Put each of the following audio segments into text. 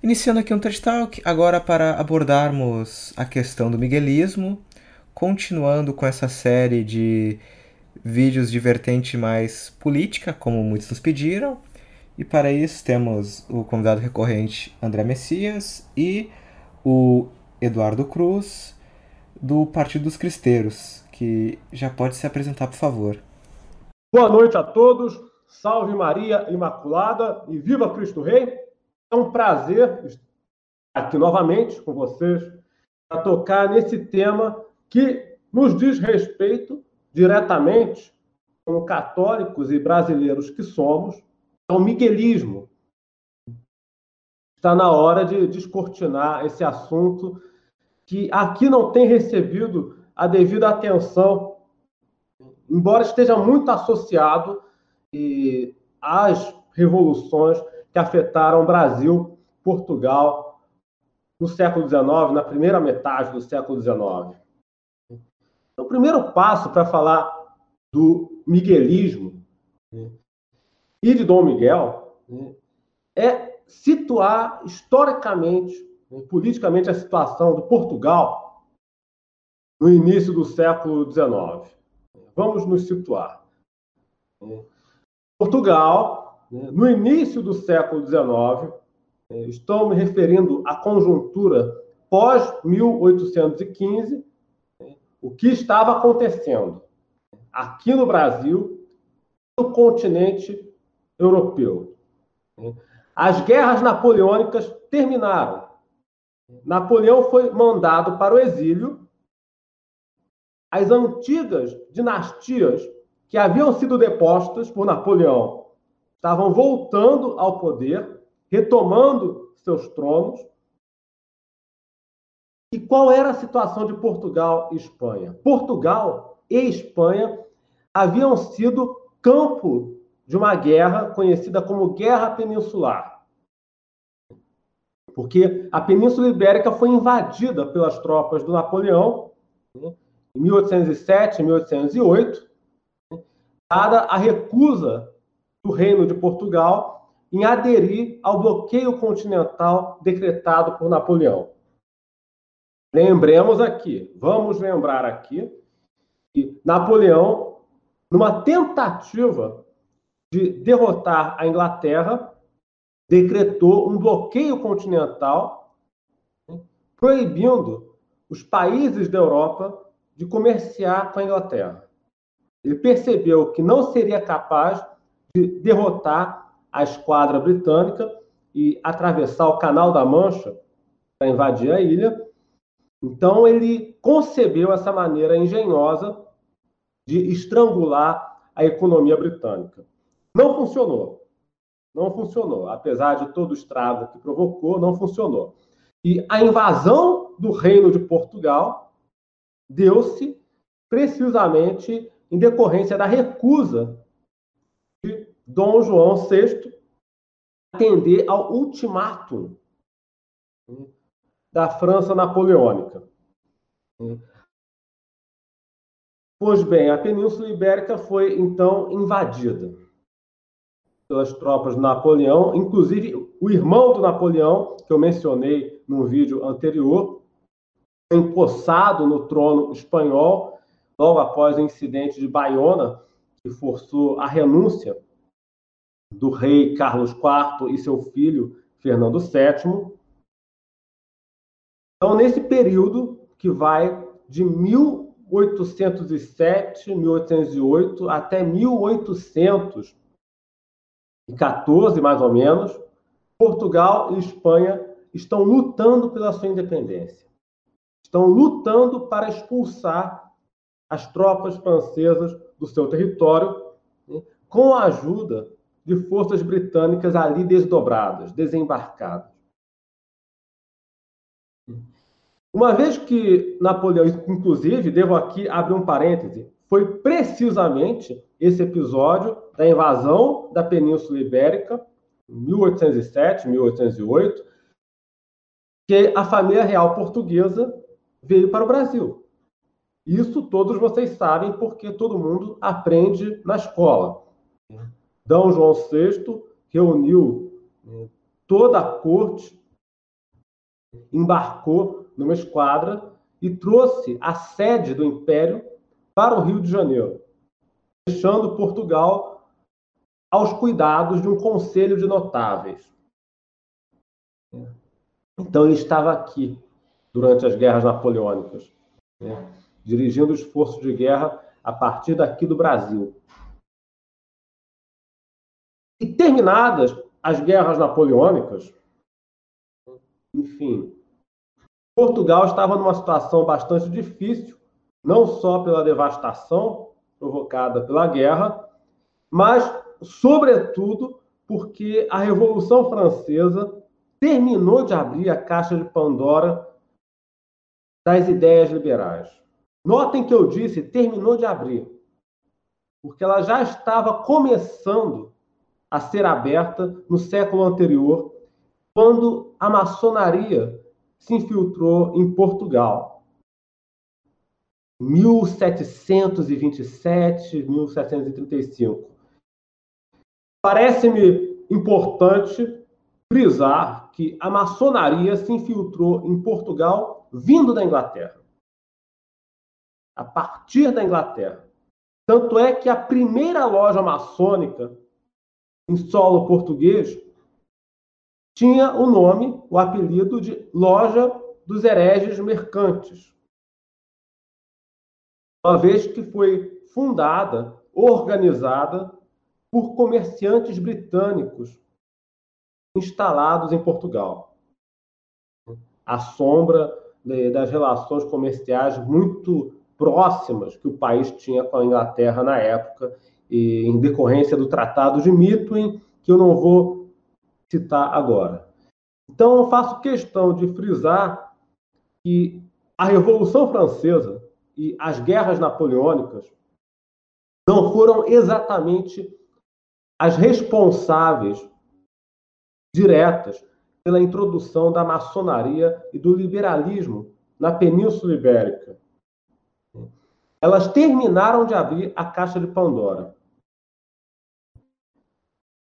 Iniciando aqui um TED Talk, agora para abordarmos a questão do miguelismo, continuando com essa série de vídeos de vertente mais política, como muitos nos pediram. E para isso temos o convidado recorrente André Messias e o Eduardo Cruz, do Partido dos Cristeiros, que já pode se apresentar, por favor. Boa noite a todos, salve Maria Imaculada e viva Cristo Rei! É um prazer estar aqui novamente com vocês para tocar nesse tema que nos diz respeito diretamente, como católicos e brasileiros que somos, é o miguelismo. Está na hora de descortinar esse assunto que aqui não tem recebido a devida atenção, embora esteja muito associado às revoluções que afetaram Brasil, Portugal, no século XIX, na primeira metade do século XIX. Então, o primeiro passo para falar do miguelismo né, e de Dom Miguel né, é situar historicamente, né, politicamente, a situação do Portugal no início do século XIX. Vamos nos situar. Portugal né? No início do século XIX, é, estou me referindo à conjuntura pós-1815, né? o que estava acontecendo aqui no Brasil, no continente europeu. Né? As guerras napoleônicas terminaram. Napoleão foi mandado para o exílio. As antigas dinastias que haviam sido depostas por Napoleão estavam voltando ao poder, retomando seus tronos. E qual era a situação de Portugal e Espanha? Portugal e Espanha haviam sido campo de uma guerra conhecida como Guerra Peninsular. Porque a Península Ibérica foi invadida pelas tropas do Napoleão né, em 1807, 1808, dada a recusa do Reino de Portugal em aderir ao bloqueio continental decretado por Napoleão. Lembremos aqui, vamos lembrar aqui, que Napoleão, numa tentativa de derrotar a Inglaterra, decretou um bloqueio continental, né, proibindo os países da Europa de comerciar com a Inglaterra. Ele percebeu que não seria capaz de derrotar a esquadra britânica e atravessar o Canal da Mancha para invadir a ilha. Então, ele concebeu essa maneira engenhosa de estrangular a economia britânica. Não funcionou. Não funcionou. Apesar de todo o estrago que provocou, não funcionou. E a invasão do Reino de Portugal deu-se precisamente em decorrência da recusa Dom João VI atender ao ultimátum da França napoleônica. Pois bem, a Península Ibérica foi então invadida pelas tropas de Napoleão, inclusive o irmão do Napoleão, que eu mencionei no vídeo anterior, empossado no trono espanhol logo após o incidente de Bayona, que forçou a renúncia do rei Carlos IV e seu filho Fernando VII. Então, nesse período que vai de 1807, 1808 até 1814, mais ou menos, Portugal e Espanha estão lutando pela sua independência. Estão lutando para expulsar as tropas francesas do seu território, né, com a ajuda de forças britânicas ali desdobradas, desembarcadas. Uma vez que Napoleão, inclusive, devo aqui abrir um parêntese, foi precisamente esse episódio da invasão da Península Ibérica, 1807, 1808, que a família real portuguesa veio para o Brasil. Isso todos vocês sabem porque todo mundo aprende na escola. D. João VI reuniu né, toda a corte embarcou numa esquadra e trouxe a sede do Império para o Rio de Janeiro, deixando Portugal aos cuidados de um conselho de notáveis. Então ele estava aqui durante as guerras napoleônicas, né? Dirigindo o esforço de guerra a partir daqui do Brasil. E terminadas as guerras napoleônicas, enfim, Portugal estava numa situação bastante difícil, não só pela devastação provocada pela guerra, mas, sobretudo, porque a Revolução Francesa terminou de abrir a caixa de Pandora das ideias liberais. Notem que eu disse terminou de abrir, porque ela já estava começando a ser aberta no século anterior, quando a maçonaria se infiltrou em Portugal. 1727, 1735. Parece-me importante frisar que a maçonaria se infiltrou em Portugal vindo da Inglaterra. A partir da Inglaterra. Tanto é que a primeira loja maçônica em solo português tinha o nome, o apelido de Loja dos Hereges Mercantes. Uma vez que foi fundada, organizada por comerciantes britânicos instalados em Portugal. À sombra das relações comerciais muito próximas que o país tinha com a Inglaterra na época, em decorrência do Tratado de Mitwin, que eu não vou citar agora. Então, eu faço questão de frisar que a Revolução Francesa e as guerras napoleônicas não foram exatamente as responsáveis diretas pela introdução da maçonaria e do liberalismo na Península Ibérica. Elas terminaram de abrir a caixa de Pandora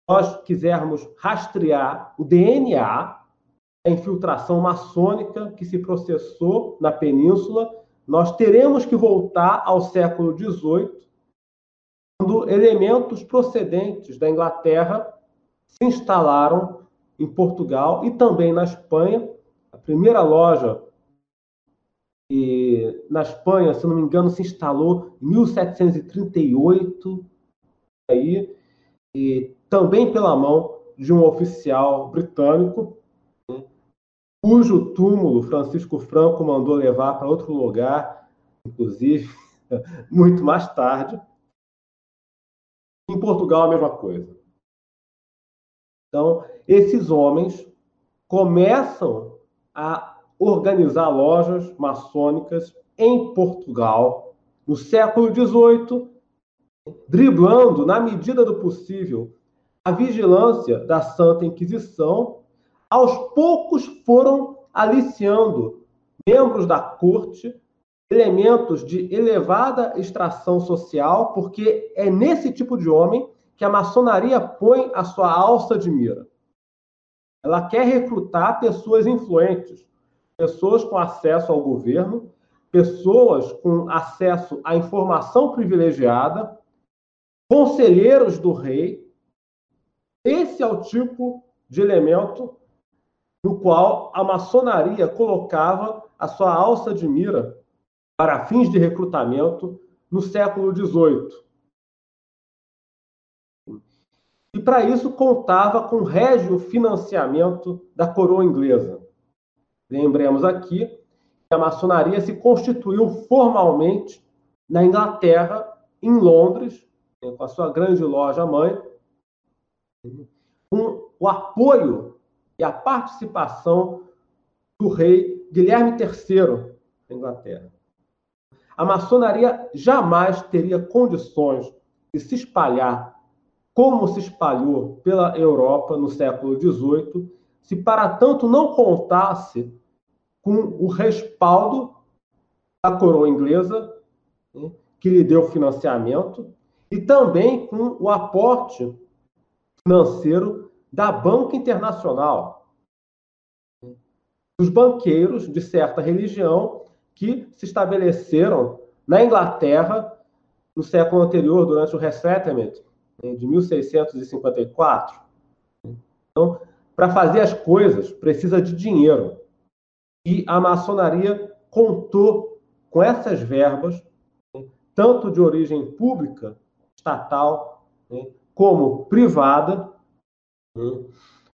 nós quisermos rastrear o DNA, a infiltração maçônica que se processou na península, nós teremos que voltar ao século XVIII, quando elementos procedentes da Inglaterra se instalaram em Portugal e também na Espanha. A primeira loja e na Espanha, se não me engano, se instalou em 1738 aí e também pela mão de um oficial britânico, cujo túmulo Francisco Franco mandou levar para outro lugar, inclusive, muito mais tarde. Em Portugal, a mesma coisa. Então, esses homens começam a organizar lojas maçônicas em Portugal no século XVIII, driblando, na medida do possível, a vigilância da Santa Inquisição, aos poucos foram aliciando membros da corte, elementos de elevada extração social, porque é nesse tipo de homem que a maçonaria põe a sua alça de mira. Ela quer recrutar pessoas influentes, pessoas com acesso ao governo, pessoas com acesso à informação privilegiada, conselheiros do rei, esse é o tipo de elemento no qual a maçonaria colocava a sua alça de mira para fins de recrutamento no século XVIII. E para isso contava com régio financiamento da coroa inglesa. Lembremos aqui que a maçonaria se constituiu formalmente na Inglaterra, em Londres, com a sua grande loja mãe, com o apoio e a participação do rei Guilherme III da Inglaterra. A maçonaria jamais teria condições de se espalhar como se espalhou pela Europa no século XVIII, se para tanto não contasse com o respaldo da coroa inglesa, né, que lhe deu financiamento, e também com o aporte financeiro da Banca Internacional. dos banqueiros de certa religião que se estabeleceram na Inglaterra no século anterior, durante o Resettlement, né, de 1654. Então, para fazer as coisas, precisa de dinheiro. E a maçonaria contou com essas verbas, né, tanto de origem pública, estatal, né, como privada,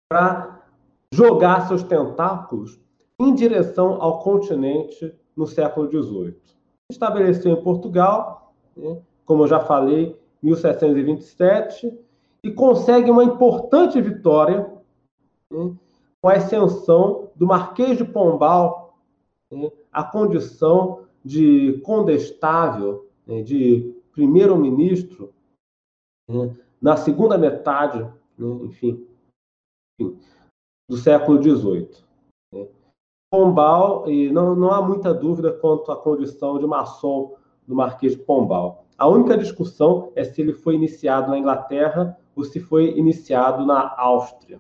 para jogar seus tentáculos em direção ao continente no século XVIII. Estabeleceu em Portugal, como eu já falei, 1727, e consegue uma importante vitória né, com a ascensão do Marquês de Pombal né, à condição de condestável, né, de primeiro-ministro, né, na segunda metade, né, enfim, enfim, do século XVIII. Né. Pombal, e não, não há muita dúvida quanto à condição de maçom do Marquês de Pombal. A única discussão é se ele foi iniciado na Inglaterra ou se foi iniciado na Áustria.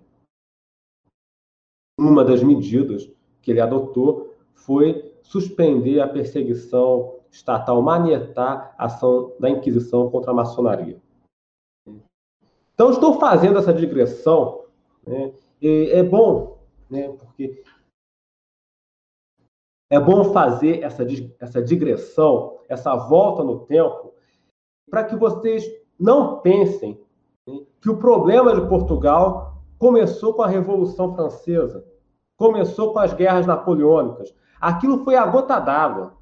Uma das medidas que ele adotou foi suspender a perseguição estatal, manietar a ação da Inquisição contra a maçonaria. Então, estou fazendo essa digressão, né, é bom, né, porque é bom fazer essa, essa digressão, essa volta no tempo, para que vocês não pensem né, que o problema de Portugal começou com a Revolução Francesa, começou com as guerras napoleônicas. Aquilo foi a gota d'água.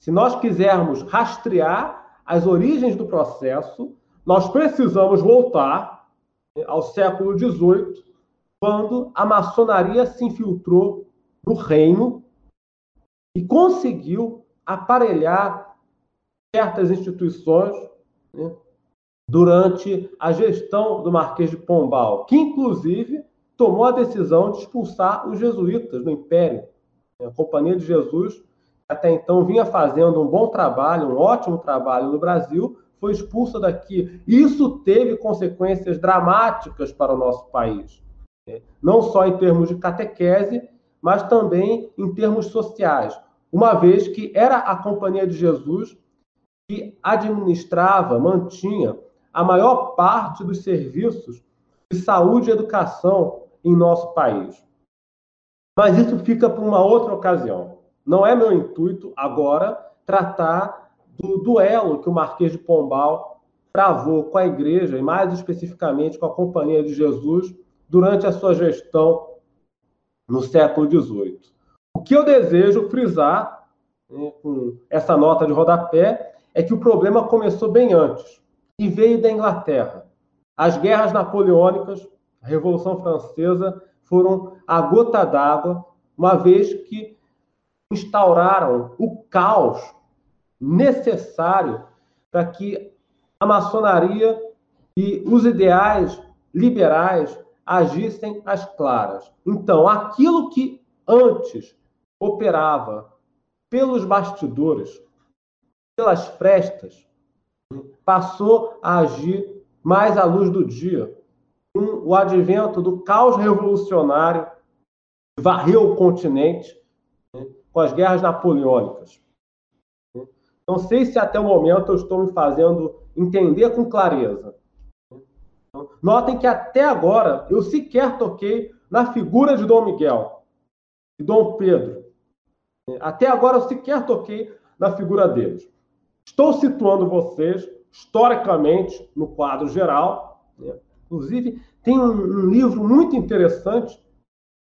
Se nós quisermos rastrear as origens do processo, nós precisamos voltar né, ao século XVIII, quando a maçonaria se infiltrou no reino e conseguiu aparelhar certas instituições né, durante a gestão do Marquês de Pombal, que inclusive tomou a decisão de expulsar os jesuítas do Império. A Companhia de Jesus, até então vinha fazendo um bom trabalho, um ótimo trabalho no Brasil, foi expulsa daqui. Isso teve consequências dramáticas para o nosso país, né? não só em termos de catequese, mas também em termos sociais, uma vez que era a Companhia de Jesus que administrava, mantinha a maior parte dos serviços de saúde e educação em nosso país. Mas isso fica para uma outra ocasião. Não é meu intuito agora tratar do duelo que o Marquês de Pombal travou com a igreja, e mais especificamente com a Companhia de Jesus, durante a sua gestão no século XVIII. O que eu desejo frisar né, com essa nota de rodapé é que o problema começou bem antes e veio da Inglaterra. As guerras napoleônicas, a Revolução Francesa, foram a gota d'água, uma vez que instauraram o caos necessário para que a maçonaria e os ideais liberais agissem às claras. Então, aquilo que antes operava pelos bastidores, pelas frestas, passou a agir mais à luz do dia. Com o advento do caos revolucionário varreu o continente né, com as guerras napoleônicas. Não sei se até o momento eu estou me fazendo entender com clareza. Notem que até agora eu sequer toquei na figura de Dom Miguel e Dom Pedro. Até agora eu sequer toquei na figura deles. Estou situando vocês historicamente no quadro geral. Né? Inclusive, tem um, um, livro muito interessante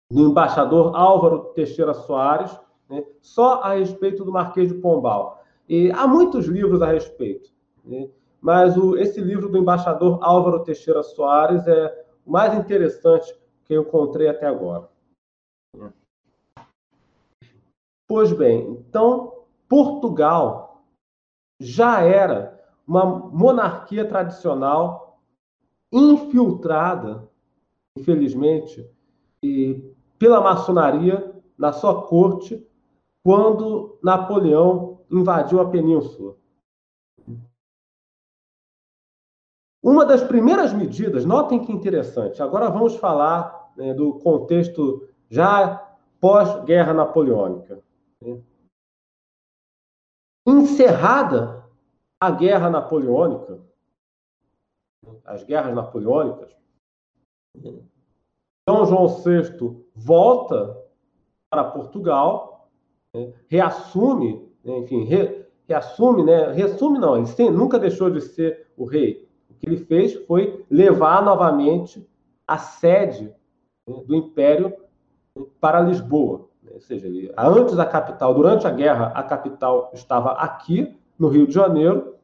do embaixador Álvaro Teixeira Soares, né? só a respeito do Marquês de Pombal. E há muitos livros a respeito, né? mas o, esse livro do embaixador Álvaro Teixeira Soares é o mais interessante que eu encontrei até agora. Pois bem, então, Portugal já era uma monarquia tradicional infiltrada, infelizmente, pela maçonaria na sua corte quando Napoleão invadiu a península. Uma das primeiras medidas, notem que interessante, agora vamos falar né, do contexto já pós-guerra napoleônica. Encerrada a guerra napoleônica, as guerras napoleônicas, Dom João VI volta para Portugal, né, reassume, né, enfim, re, reassume, né, reassume não, ele sem, nunca deixou de ser o rei. O que ele fez foi levar novamente a sede né, do Império para Lisboa. Né, ou seja, ele, antes da capital, durante a guerra, a capital estava aqui, no Rio de Janeiro.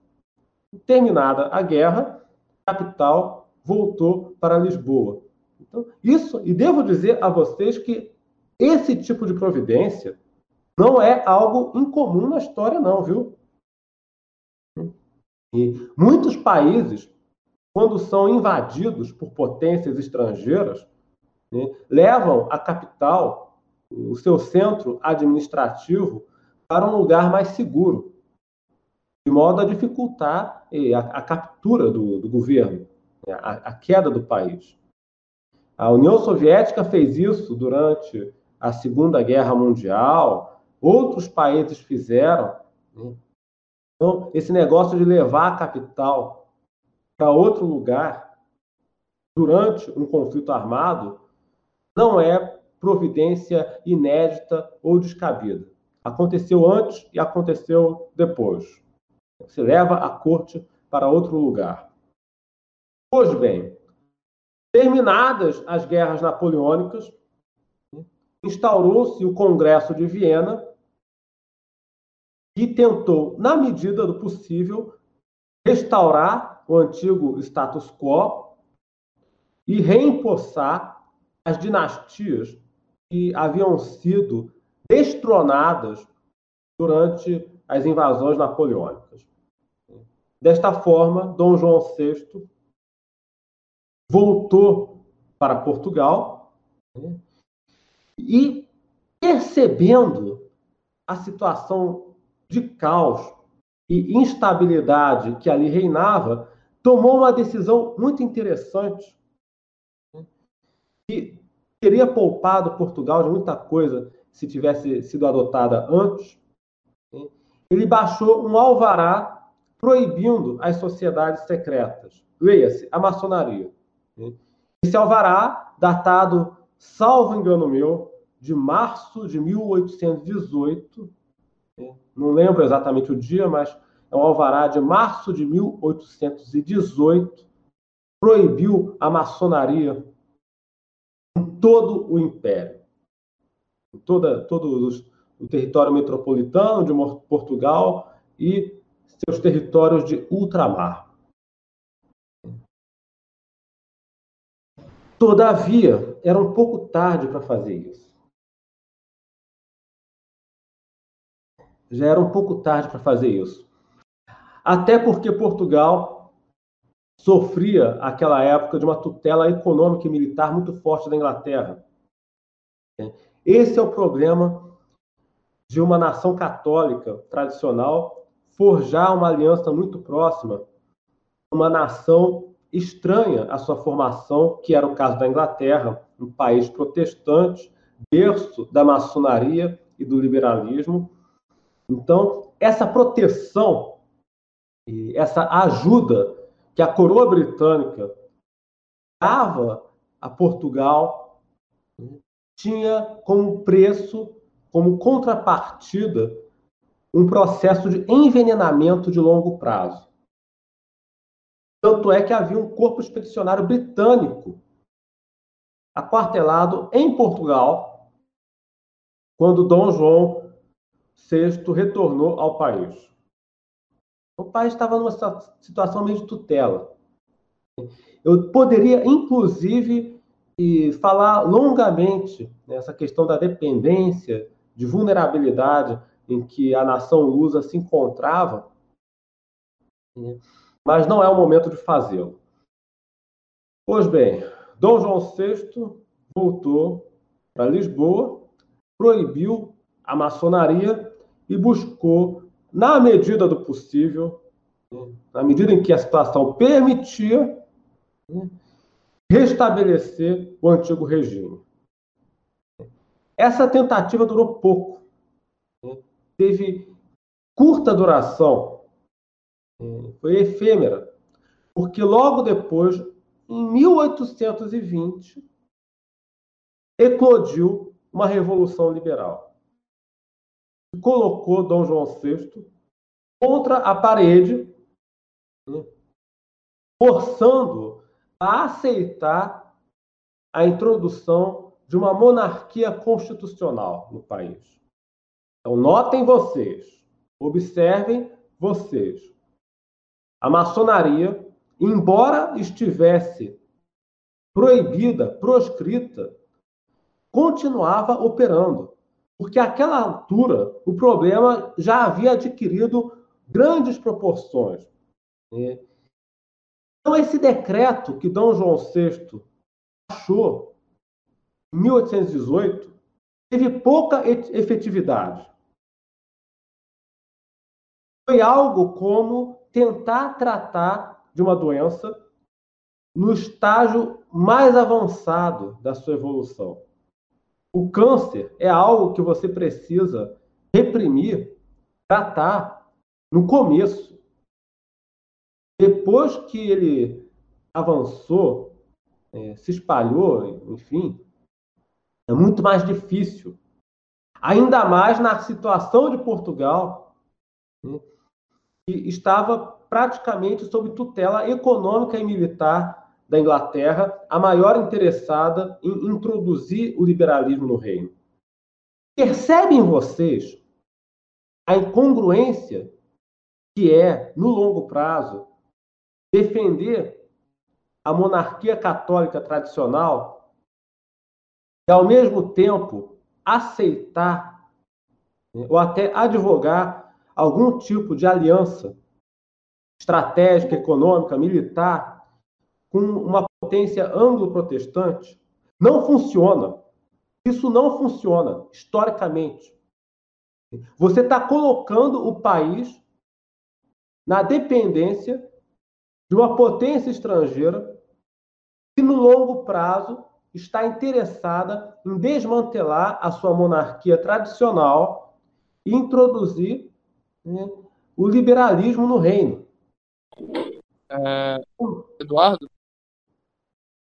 Terminada a guerra, a capital voltou para Lisboa. Então, isso, e devo dizer a vocês que esse tipo de providência não é algo incomum na história, não, viu? E muitos países, quando são invadidos por potências estrangeiras, né, levam a capital, o seu centro administrativo, para um lugar mais seguro, de modo a dificultar a, a captura do, do governo, né, a, a queda do país. A União Soviética fez isso durante a Segunda Guerra Mundial, outros países fizeram. Né? Então, esse negócio de levar a capital para outro lugar durante um conflito armado não é providência inédita ou descabida. Aconteceu antes e aconteceu depois. Se leva a corte para outro lugar. Pois bem, terminadas as guerras napoleônicas, instaurou-se o Congresso de Viena e tentou, na medida do possível, restaurar o antigo status quo e reempossar as dinastias que haviam sido destronadas durante as invasões napoleônicas. Desta forma, Dom João VI voltou para Portugal né, e percebendo a situação de caos e instabilidade que ali reinava, tomou uma decisão muito interessante que teria poupado Portugal de muita coisa se tivesse sido adotada antes. Ele baixou um alvará proibindo as sociedades secretas. Leia-se, a maçonaria. Esse alvará, datado salvo engano meu, de março de 1818. Né? Não lembro exatamente o dia, mas é um alvará de março de 1818. Proibiu a maçonaria todo o império, em toda, todo os, o território metropolitano de Portugal e seus territórios de ultramar. Todavia, era um pouco tarde para fazer isso. Já era um pouco tarde para fazer isso. Até porque Portugal sofria, aquela época, de uma tutela econômica e militar muito forte da Inglaterra. Esse é o problema de uma nação católica tradicional forjar uma aliança muito próxima, uma nação estranha a sua formação, que era o caso da Inglaterra, um país protestante, berço da maçonaria e do liberalismo. Então, essa proteção essa ajuda que a coroa britânica dava a Portugal tinha como preço, como contrapartida, um processo de envenenamento de longo prazo. Tanto é que havia um corpo expedicionário britânico aquartelado em Portugal quando Dom João VI retornou ao país. O país estava numa situação meio de tutela. Eu poderia, inclusive, falar longamente nessa questão da dependência, de vulnerabilidade em que a nação lusa se encontrava mas não é o momento de fazê-lo. Pois bem, Dom João VI voltou para Lisboa, proibiu a maçonaria e buscou, na medida do possível, na medida em que a situação permitia, restabelecer o antigo regime. Essa tentativa durou pouco, teve curta duração, foi efêmera, porque logo depois, em 1820, eclodiu uma revolução liberal. Colocou Dom João VI contra a parede, né? forçando a aceitar a introdução de uma monarquia constitucional no país. Então, notem vocês, observem vocês. A maçonaria, embora estivesse proibida, proscrita, continuava operando, porque àquela altura o problema já havia adquirido grandes proporções. Né? Então, esse decreto que Dom João VI achou em 1818 teve pouca efetividade. Foi algo como tentar tratar de uma doença no estágio mais avançado da sua evolução. O câncer é algo que você precisa reprimir, tratar no começo. Depois que ele avançou, é, se espalhou, enfim, é muito mais difícil. Ainda mais na situação de Portugal, né, que estava praticamente sob tutela econômica e militar da Inglaterra, a maior interessada em introduzir o liberalismo no reino. Percebem vocês a incongruência que é, no longo prazo, defender a monarquia católica tradicional e, ao mesmo tempo, aceitar né, ou até advogar algum tipo de aliança estratégica, econômica, militar com uma potência anglo-protestante, não funciona. Isso não funciona historicamente. Você está colocando o país na dependência de uma potência estrangeira que, no longo prazo, está interessada em desmantelar a sua monarquia tradicional e introduzir né, o liberalismo no reino. É, Eduardo,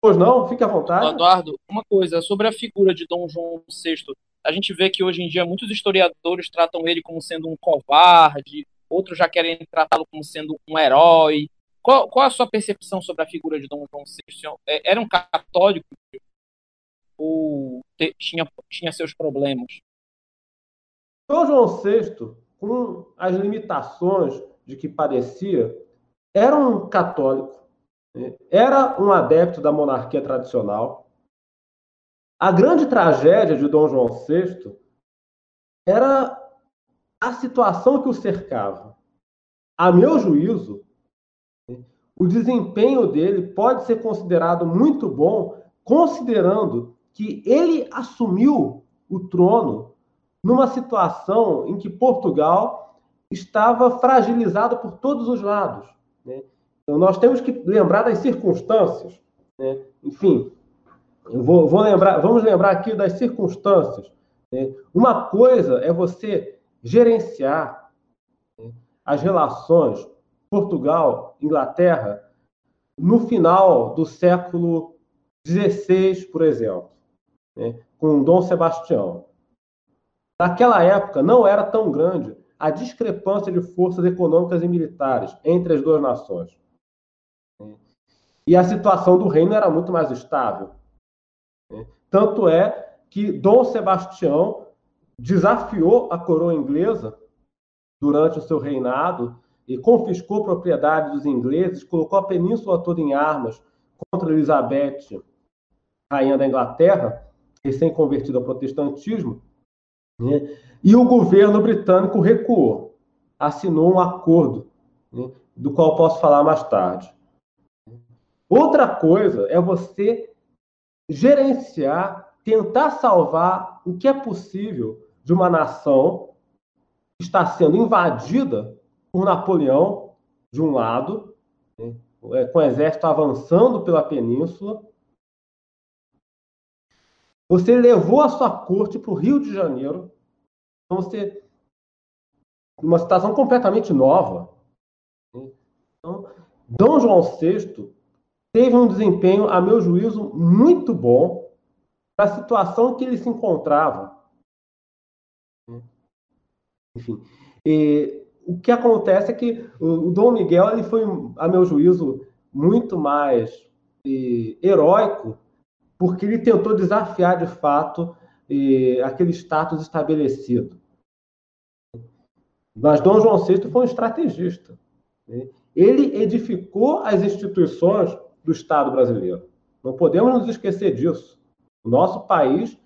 Pois não, fique à vontade. Eduardo, uma coisa sobre a figura de Dom João VI. A gente vê que hoje em dia muitos historiadores tratam ele como sendo um covarde, outros já querem tratá-lo como sendo um herói. Qual, qual, a sua percepção sobre a figura de Dom João VI? É, era um católico ou te, tinha, tinha seus problemas? Dom João VI, com as limitações de que parecia, era um católico era um adepto da monarquia tradicional. A grande tragédia de Dom João VI era a situação que o cercava. A meu juízo, o desempenho dele pode ser considerado muito bom, considerando que ele assumiu o trono numa situação em que Portugal estava fragilizado por todos os lados. Né? Então, nós temos que lembrar das circunstâncias. Né? Enfim, vou, vou, lembrar, vamos lembrar aqui das circunstâncias. Né? Uma coisa é você gerenciar né, as relações Portugal-Inglaterra no final do século XVI, por exemplo, né? com Dom Sebastião. Naquela época, não era tão grande a discrepância de forças econômicas e militares entre as duas nações. E a situação do reino era muito mais estável. Né? Tanto é que Dom Sebastião desafiou a coroa inglesa durante o seu reinado e confiscou propriedade dos ingleses, colocou a península toda em armas contra Elizabeth, rainha da Inglaterra, recém-convertida ao protestantismo, né? e o governo britânico recuou, assinou um acordo, né? do qual posso falar mais tarde. Outra coisa é você gerenciar, tentar salvar o que é possível de uma nação que está sendo invadida por Napoleão, de um lado, né, é, com o exército avançando pela península, Você levou a sua corte para o Rio de Janeiro. Então você uma situação completamente nova. Então, Dom João VI teve um desempenho, a meu juízo, muito bom para a situação que ele se encontrava. Enfim, e, o que acontece é que o, o Dom Miguel ele foi, a meu juízo, muito mais e, heróico, porque ele tentou desafiar de fato e, aquele status estabelecido. Mas Dom João VI foi um estrategista. Né? Ele edificou as instituições do Estado brasileiro. Não podemos nos esquecer disso. O nosso país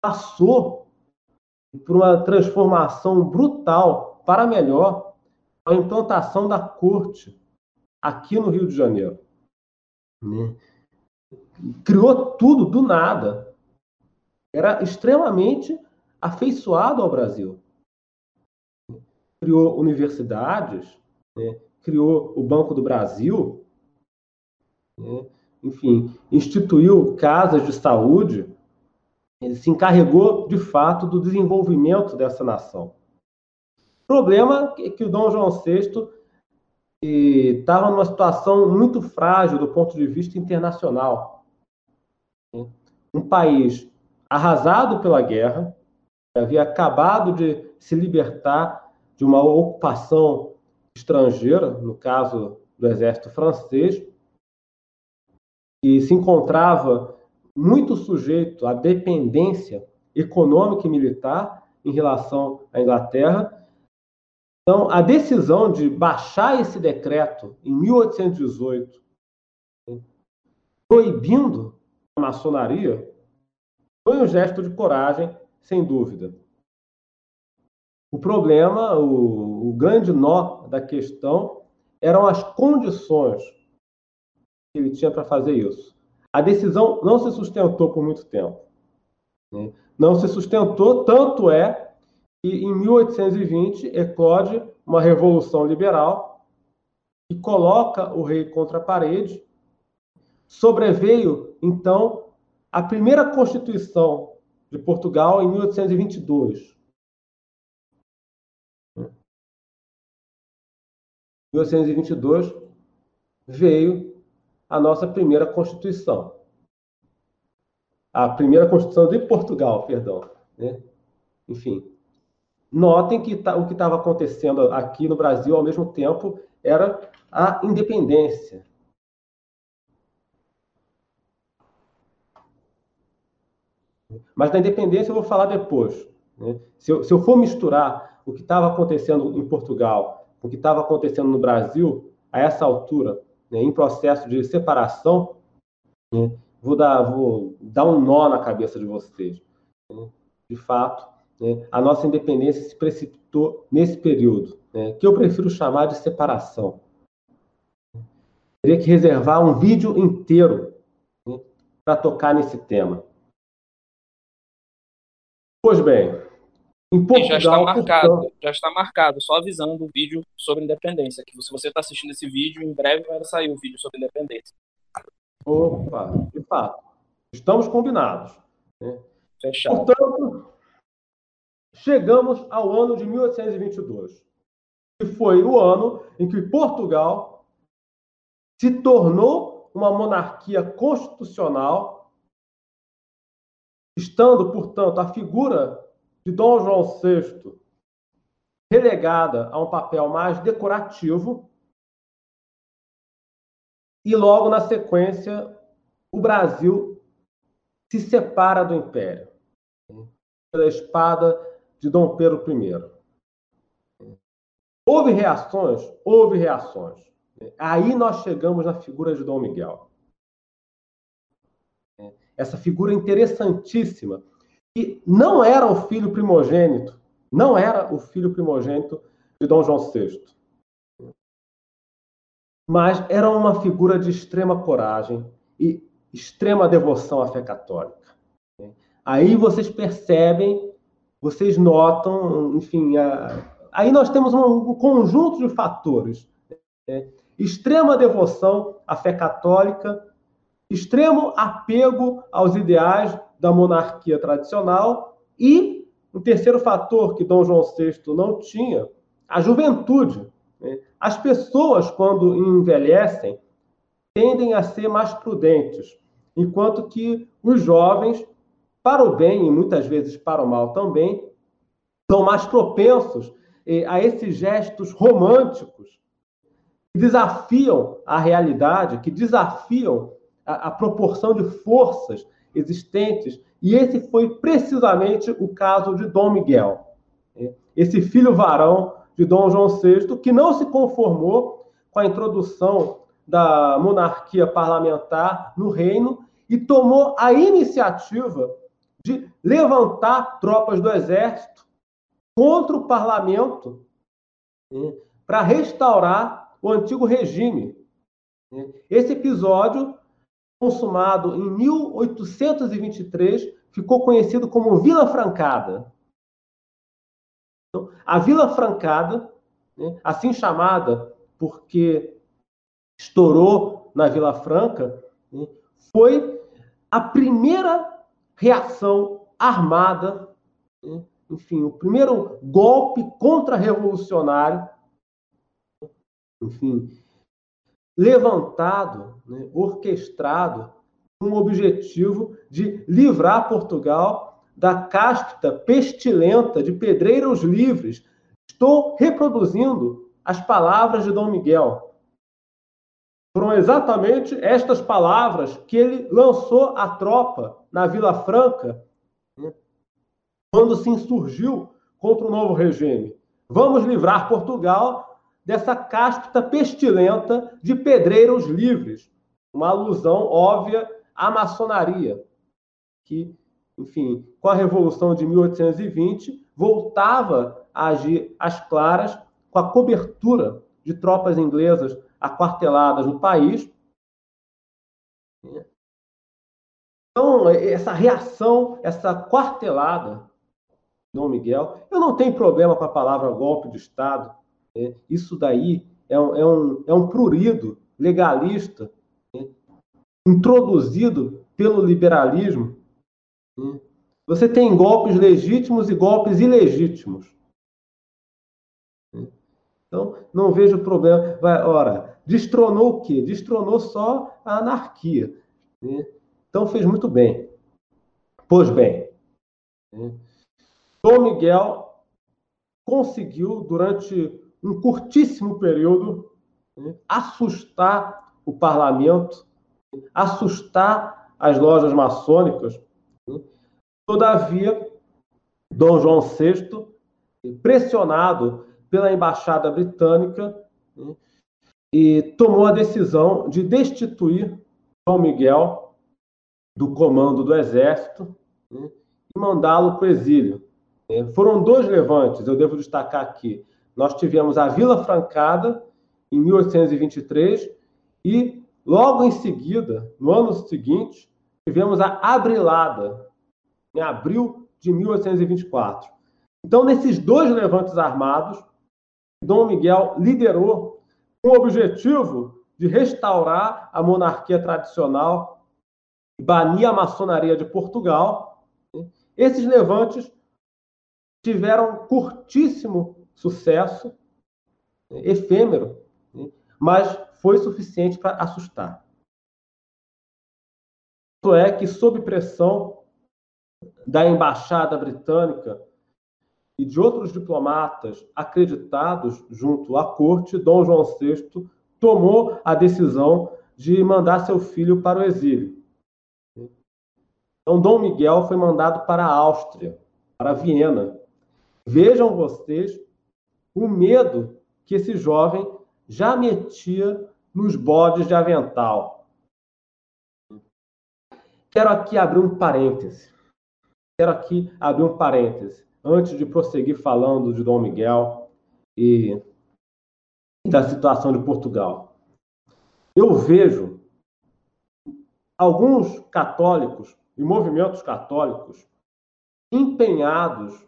passou por uma transformação brutal para melhor a implantação da corte aqui no Rio de Janeiro. Né? Criou tudo do nada. Era extremamente afeiçoado ao Brasil criou universidades, né? criou o Banco do Brasil, né? enfim, instituiu casas de saúde, ele se encarregou, de fato, do desenvolvimento dessa nação. Problema é que o Dom João VI estava numa situação muito frágil do ponto de vista internacional. Né? Um país arrasado pela guerra, havia acabado de se libertar de uma ocupação estrangeira, no caso do exército francês, e se encontrava muito sujeito à dependência econômica e militar em relação à Inglaterra. Então, a decisão de baixar esse decreto em 1818, proibindo a maçonaria, foi um gesto de coragem, sem dúvida. O problema, o, o grande nó da questão eram as condições ele tinha para fazer isso. A decisão não se sustentou por muito tempo. Né? Não se sustentou, tanto é que em 1820 eclode uma revolução liberal que coloca o rei contra a parede. Sobreveio, então, a primeira Constituição de Portugal em 1822. 1822 veio a nossa primeira Constituição. A primeira Constituição de Portugal, perdão. Né? Enfim, notem que tá, o que estava acontecendo aqui no Brasil ao mesmo tempo era a independência. Mas da independência eu vou falar depois. Né? Se, eu, se eu for misturar o que estava acontecendo em Portugal o que estava acontecendo no Brasil a essa altura, né, em processo de separação, né, vou, dar, vou dar um nó na cabeça de vocês. Né? De fato, né, a nossa independência se precipitou nesse período, né, que eu prefiro chamar de separação. Teria que reservar um vídeo inteiro né, para tocar nesse tema. Pois bem, em Portugal, já está marcado, já está marcado, só avisando o vídeo sobre independência, que se você está assistindo esse vídeo, em breve vai sair o vídeo sobre independência. Opa, de fato. Estamos combinados. Né? Fechado. Portanto, chegamos ao ano de 1822, que foi o ano em que Portugal se tornou uma monarquia constitucional, estando, portanto, a figura de Dom João VI relegada a um papel mais decorativo e logo na sequência o Brasil se separa do Império pela espada de Dom Pedro I. Houve reações? Houve reações. Aí nós chegamos na figura de Dom Miguel. Essa figura interessantíssima que não era o filho primogênito, não era o filho primogênito de Dom João VI. Mas era uma figura de extrema coragem e extrema devoção à fé católica. Aí vocês percebem, vocês notam, enfim, aí nós temos um conjunto de fatores. Né? Extrema devoção à fé católica, extremo apego aos ideais da monarquia tradicional e um terceiro fator que Dom João VI não tinha, a juventude. Né? As pessoas, quando envelhecem, tendem a ser mais prudentes, enquanto que os jovens, para o bem e muitas vezes para o mal também, são mais propensos eh, a esses gestos românticos que desafiam a realidade, que desafiam a, a proporção de forças existentes. E esse foi precisamente o caso de Dom Miguel, né? esse filho varão de Dom João VI, que não se conformou com a introdução da monarquia parlamentar no reino e tomou a iniciativa de levantar tropas do exército contra o parlamento né, para restaurar o antigo regime. Né. Esse episódio, consumado em 1823, ficou conhecido como Vila Francada. Então, a Vila Francada, né, assim chamada porque estourou na Vila Franca, né, foi a primeira reação armada, né, enfim, o primeiro golpe contra-revolucionário, enfim, levantado, né, orquestrado, o objetivo de livrar Portugal da casca pestilenta de pedreiros livres. Estou reproduzindo as palavras de Dom Miguel. Foram exatamente estas palavras que ele lançou à tropa na Vila Franca, né, quando se insurgiu contra o novo regime. Vamos livrar Portugal dessa casca pestilenta de pedreiros livres. Uma alusão óbvia à maçonaria, que, enfim, com a Revolução de 1820, voltava a agir às claras com a cobertura de tropas inglesas aquarteladas no país. Então, essa reação, essa quartelada, Dom Miguel, eu não tenho problema com a palavra golpe de Estado. Né? Isso daí é um, é, um, é um prurido legalista né? introduzido pelo liberalismo. Né? Você tem golpes legítimos e golpes ilegítimos. Então, não vejo problema. Vai, ora, destronou o quê? Destronou só a anarquia. Né? Então, fez muito bem. Pois bem, né? Dom Miguel conseguiu, durante um curtíssimo período, né, assustar o parlamento, assustar as lojas maçônicas. Né? Todavia, Dom João VI, pressionado pela embaixada britânica né, e tomou a decisão de destituir Dom Miguel do comando do exército e mandá-lo para o exílio. É, foram dois levantes, eu devo destacar aqui. Nós tivemos a Vila Francada, em 1823, e logo em seguida, no ano seguinte, tivemos a Abrilada, em abril de 1824. Então, nesses dois levantes armados, Dom Miguel liderou com o objetivo de restaurar a monarquia tradicional, banir a maçonaria de Portugal. Esses levantes tiveram curtíssimo sucesso, efêmero, mas foi suficiente para assustar. Tanto é que, sob pressão da embaixada britânica e de outros diplomatas acreditados junto à corte, Dom João VI tomou a decisão de mandar seu filho para o exílio. Então, Dom Miguel foi mandado para a Áustria, para Viena. Vejam vocês o medo que esse jovem já metia nos bodes de avental. Quero aqui abrir um parêntese. Quero aqui abrir um parêntese antes de prosseguir falando de Dom Miguel e da situação de Portugal. Eu vejo alguns católicos e movimentos católicos empenhados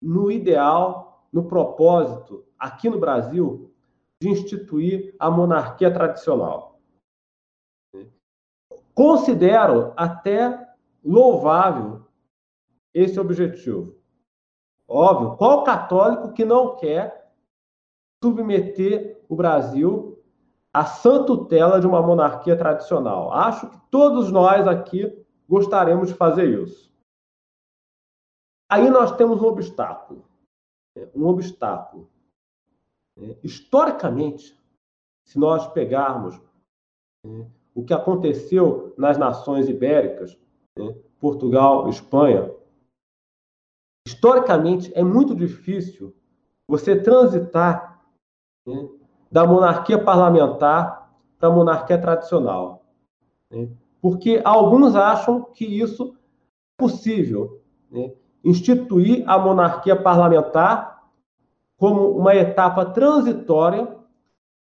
no ideal, no propósito, aqui no Brasil, de instituir a monarquia tradicional. Considero até louvável esse objetivo. Óbvio, qual católico que não quer submeter o Brasil à sã tutela de uma monarquia tradicional? Acho que todos nós aqui gostaríamos de fazer isso. Aí nós temos um obstáculo. Um obstáculo. Historicamente, se nós pegarmos o que aconteceu nas nações ibéricas, né, Portugal, Espanha, historicamente é muito difícil você transitar né, da monarquia parlamentar para a monarquia tradicional. Né, porque alguns acham que isso é possível, né, instituir a monarquia parlamentar como uma etapa transitória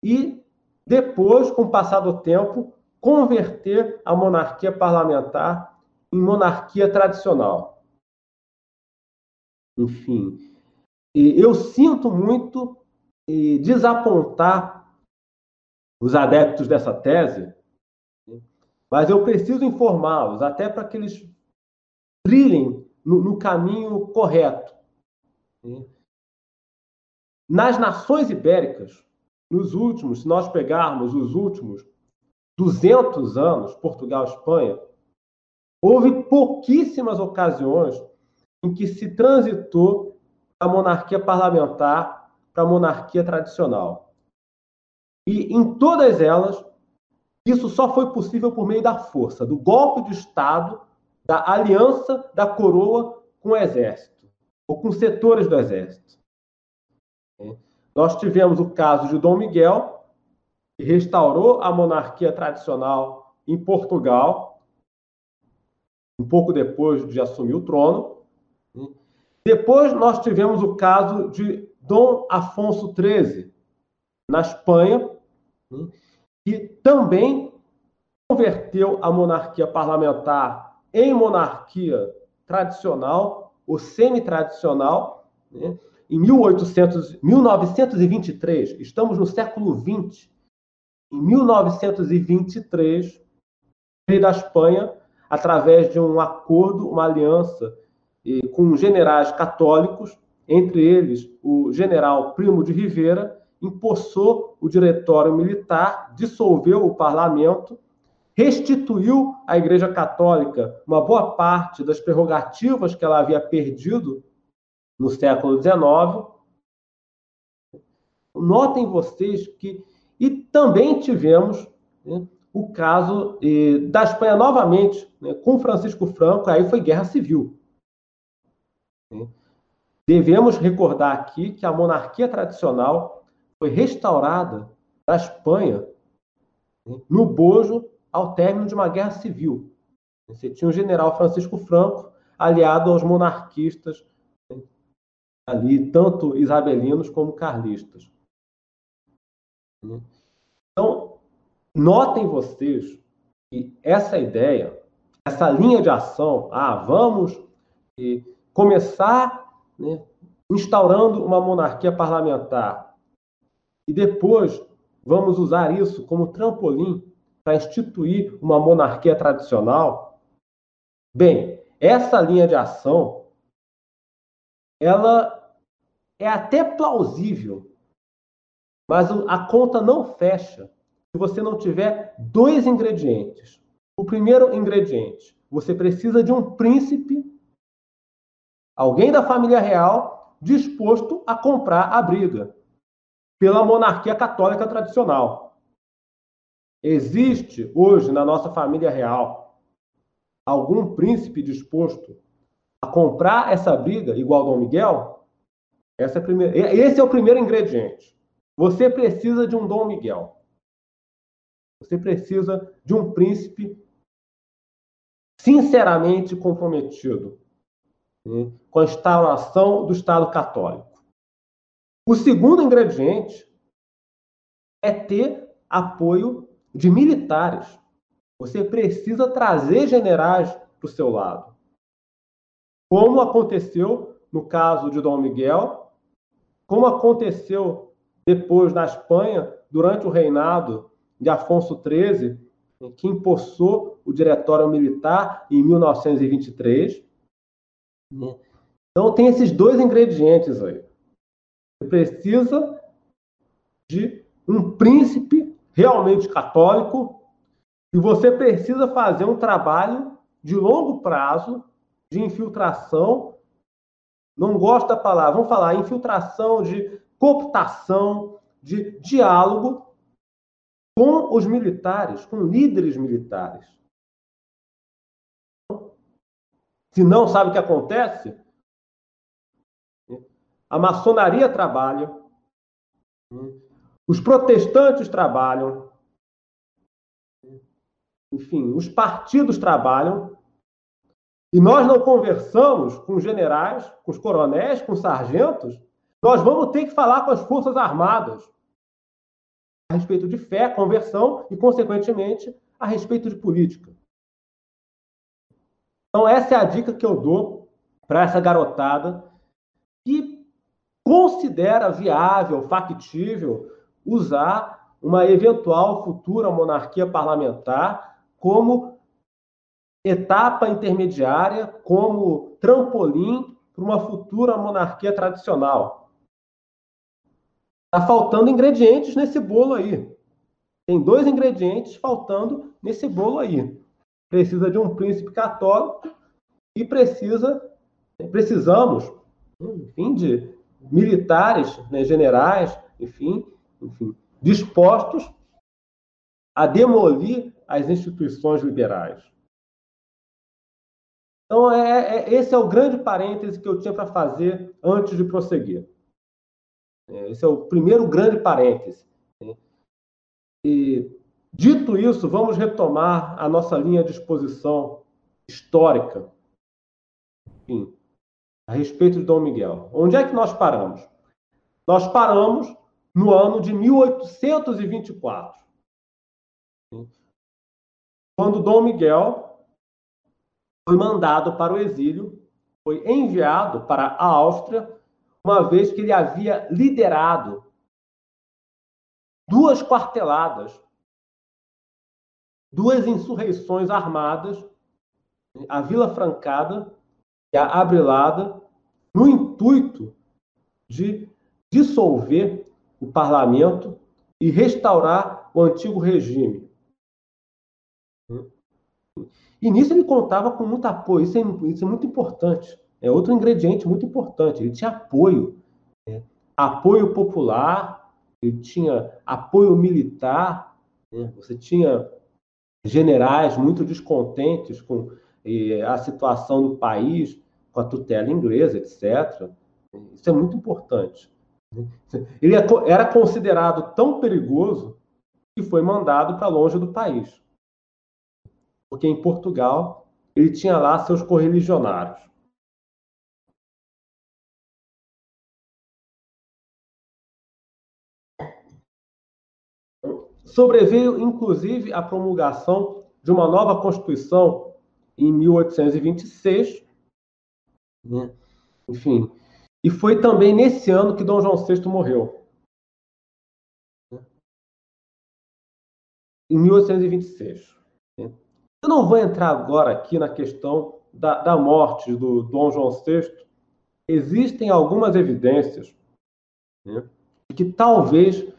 e depois, com o passar do tempo, converter a monarquia parlamentar em monarquia tradicional. Enfim, eu sinto muito desapontar os adeptos dessa tese, mas eu preciso informá-los, até para que eles trilhem no, no caminho correto. Nas nações ibéricas, nos últimos, se nós pegarmos os últimos 200 anos, Portugal e Espanha, houve pouquíssimas ocasiões em que se transitou da monarquia parlamentar para a monarquia tradicional. E em todas elas, isso só foi possível por meio da força, do golpe de Estado, da aliança da coroa com o exército, ou com setores do exército. Nós tivemos o caso de Dom Miguel, que restaurou a monarquia tradicional em Portugal, um pouco depois de assumir o trono. Depois nós tivemos o caso de Dom Afonso XIII, na Espanha, que também converteu a monarquia parlamentar em monarquia tradicional ou semi-tradicional, né? em 1800, 1923, estamos no século XX, em 1923, o rei da Espanha, através de um acordo, uma aliança com generais católicos, entre eles o general Primo de Rivera, empossou o diretório militar, dissolveu o parlamento, restituiu à Igreja Católica uma boa parte das prerrogativas que ela havia perdido no século XIX. Notem vocês que e também tivemos né, o caso da Espanha novamente, né, com Francisco Franco, aí foi guerra civil. Né. Devemos recordar aqui que a monarquia tradicional foi restaurada da Espanha né, no bojo ao término de uma guerra civil. Você tinha o general Francisco Franco aliado aos monarquistas né, ali, tanto isabelinos como carlistas. Então, notem vocês que essa ideia, essa linha de ação, ah, vamos começar né, instaurando uma monarquia parlamentar e depois vamos usar isso como trampolim para instituir uma monarquia tradicional. Bem, essa linha de ação ela é até plausível mas a conta não fecha se você não tiver dois ingredientes. O primeiro ingrediente, você precisa de um príncipe, alguém da família real, disposto a comprar a briga pela monarquia católica tradicional. Existe hoje na nossa família real algum príncipe disposto a comprar essa briga igual Dom Miguel? É primeira, esse é o primeiro ingrediente. Você precisa de um Dom Miguel. Você precisa de um príncipe sinceramente comprometido né, com a instauração do Estado católico. O segundo ingrediente é ter apoio de militares. Você precisa trazer generais para o seu lado. Como aconteceu no caso de Dom Miguel, como aconteceu depois, na Espanha, durante o reinado de Afonso XIII, que impulsou o Diretório Militar em 1923. Então, tem esses dois ingredientes aí. Você precisa de um príncipe realmente católico e você precisa fazer um trabalho de longo prazo de infiltração. Não gosto da palavra, vamos falar infiltração, de cooptação, de diálogo com os militares, com líderes militares. Se não sabe o que acontece, a maçonaria trabalha, os protestantes trabalham, enfim, os partidos trabalham, e nós não conversamos com generais, com os coronéis, com os sargentos, nós vamos ter que falar com as Forças Armadas a respeito de fé, conversão e, consequentemente, a respeito de política. Então, essa é a dica que eu dou para essa garotada que considera viável, factível, usar uma eventual futura monarquia parlamentar como etapa intermediária, como trampolim para uma futura monarquia tradicional. Está faltando ingredientes nesse bolo aí. Tem dois ingredientes faltando nesse bolo aí. Precisa de um príncipe católico e precisa, precisamos, enfim, de militares, né, generais, enfim, enfim, dispostos a demolir as instituições liberais. Então, é, é, esse é o grande parêntese que eu tinha para fazer antes de prosseguir. É, esse é o primeiro grande parêntese. Né? E, dito isso, vamos retomar a nossa linha de exposição histórica enfim, a respeito de Dom Miguel. Onde é que nós paramos? Nós paramos no ano de 1824, quando Dom Miguel foi mandado para o exílio, foi enviado para a Áustria uma vez que ele havia liderado duas quarteladas, duas insurreições armadas, a Vila Francada e a Abrilada, no intuito de dissolver o parlamento e restaurar o antigo regime. E nisso ele contava com muito apoio, isso é, isso é muito importante. É outro ingrediente muito importante. Ele tinha apoio, né? apoio popular, ele tinha apoio militar. Né? Você tinha generais muito descontentes com eh, a situação do país, com a tutela inglesa, etc. Isso é muito importante. Ele é era considerado tão perigoso que foi mandado para longe do país. Porque em Portugal ele tinha lá seus correligionários. Sobreveio, inclusive, a promulgação de uma nova Constituição em 1826. Né? Enfim, e foi também nesse ano que Dom João VI morreu. Em 1826. Né? Eu não vou entrar agora aqui na questão da, da morte do Dom João VI. Existem algumas evidências né, de que talvez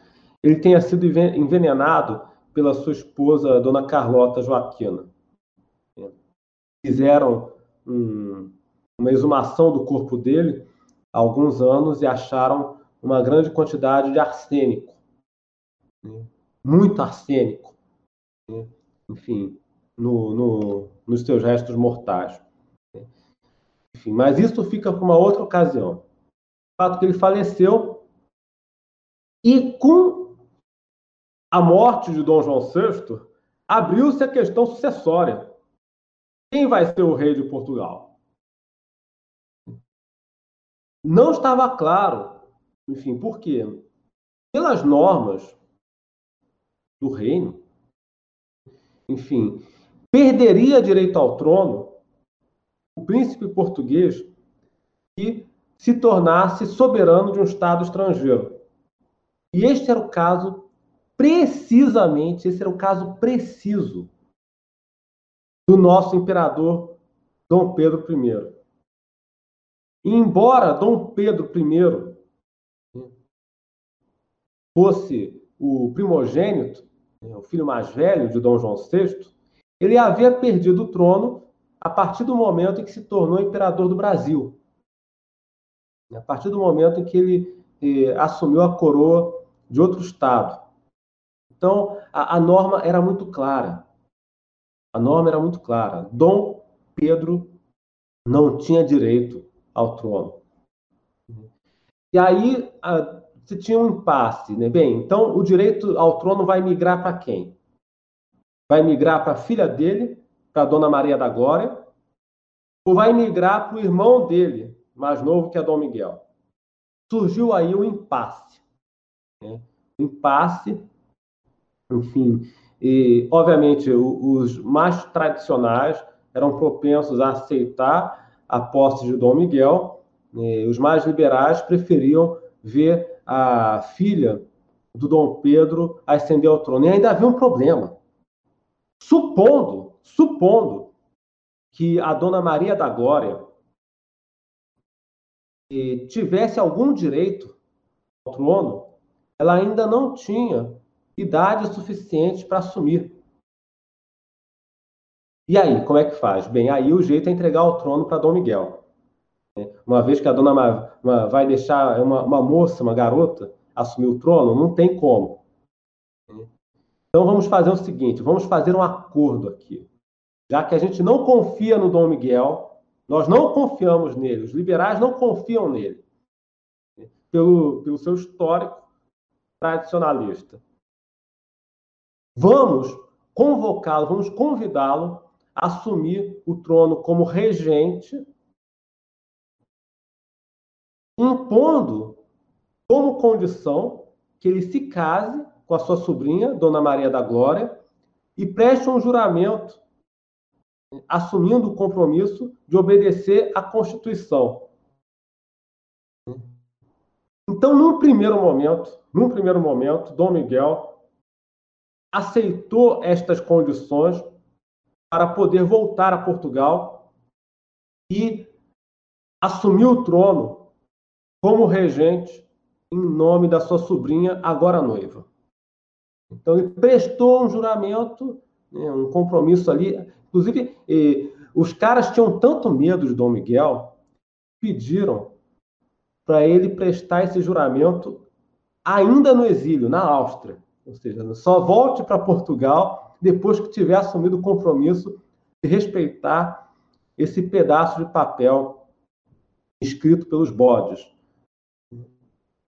ele tenha sido envenenado pela sua esposa, Dona Carlota Joaquina. Fizeram um, uma exumação do corpo dele há alguns anos e acharam uma grande quantidade de arsênico. Muito arsênico. Enfim, no, no, nos seus restos mortais. Enfim, mas isso fica para uma outra ocasião. O fato que ele faleceu e com a morte de Dom João VI, abriu-se a questão sucessória. Quem vai ser o rei de Portugal? Não estava claro, enfim, por quê? Pelas normas do reino, enfim, perderia direito ao trono o príncipe português que se tornasse soberano de um Estado estrangeiro. E este era o caso precisamente, esse era o caso preciso do nosso imperador Dom Pedro I. Embora Dom Pedro I fosse o primogênito, né, o filho mais velho de Dom João VI, ele havia perdido o trono a partir do momento em que se tornou imperador do Brasil. A partir do momento em que ele eh, assumiu a coroa de outro estado. Então, a, a norma era muito clara. A norma era muito clara. Dom Pedro não tinha direito ao trono. E aí se tinha um impasse, né? Bem, então o direito ao trono vai migrar para quem? Vai migrar para a filha dele, para Dona Maria da Glória, ou vai migrar para o irmão dele, mais novo que é Dom Miguel? Surgiu aí um impasse. Né? Um impasse, enfim, e obviamente os mais tradicionais eram propensos a aceitar a posse de Dom Miguel, né? os mais liberais preferiam ver a filha do Dom Pedro ascender ao trono. E ainda havia um problema. Supondo, supondo que a Dona Maria da Glória tivesse algum direito ao trono, ela ainda não tinha idade suficiente para assumir. E aí, como é que faz? Bem, aí o jeito é entregar o trono para Dom Miguel. Uma vez que a dona uma, vai deixar uma, uma moça, uma garota, assumir o trono, não tem como. Então vamos fazer o seguinte: vamos fazer um acordo aqui. Já que a gente não confia no Dom Miguel, nós não confiamos nele, os liberais não confiam nele, pelo, pelo seu histórico tradicionalista. Vamos convocá-lo, vamos convidá-lo assumir o trono como regente impondo como condição que ele se case com a sua sobrinha, Dona Maria da Glória, e preste um juramento, assumindo o compromisso de obedecer à Constituição. Então, num primeiro momento, num primeiro momento, Dom Miguel aceitou estas condições para poder voltar a Portugal e assumir o trono como regente em nome da sua sobrinha, agora noiva. Então, ele prestou um juramento, né, um compromisso ali. Inclusive, eh, os caras tinham tanto medo de Dom Miguel, pediram para ele prestar esse juramento ainda no exílio, na Áustria. Ou seja, só volte para Portugal depois que tiver assumido o compromisso de respeitar esse pedaço de papel escrito pelos bodes.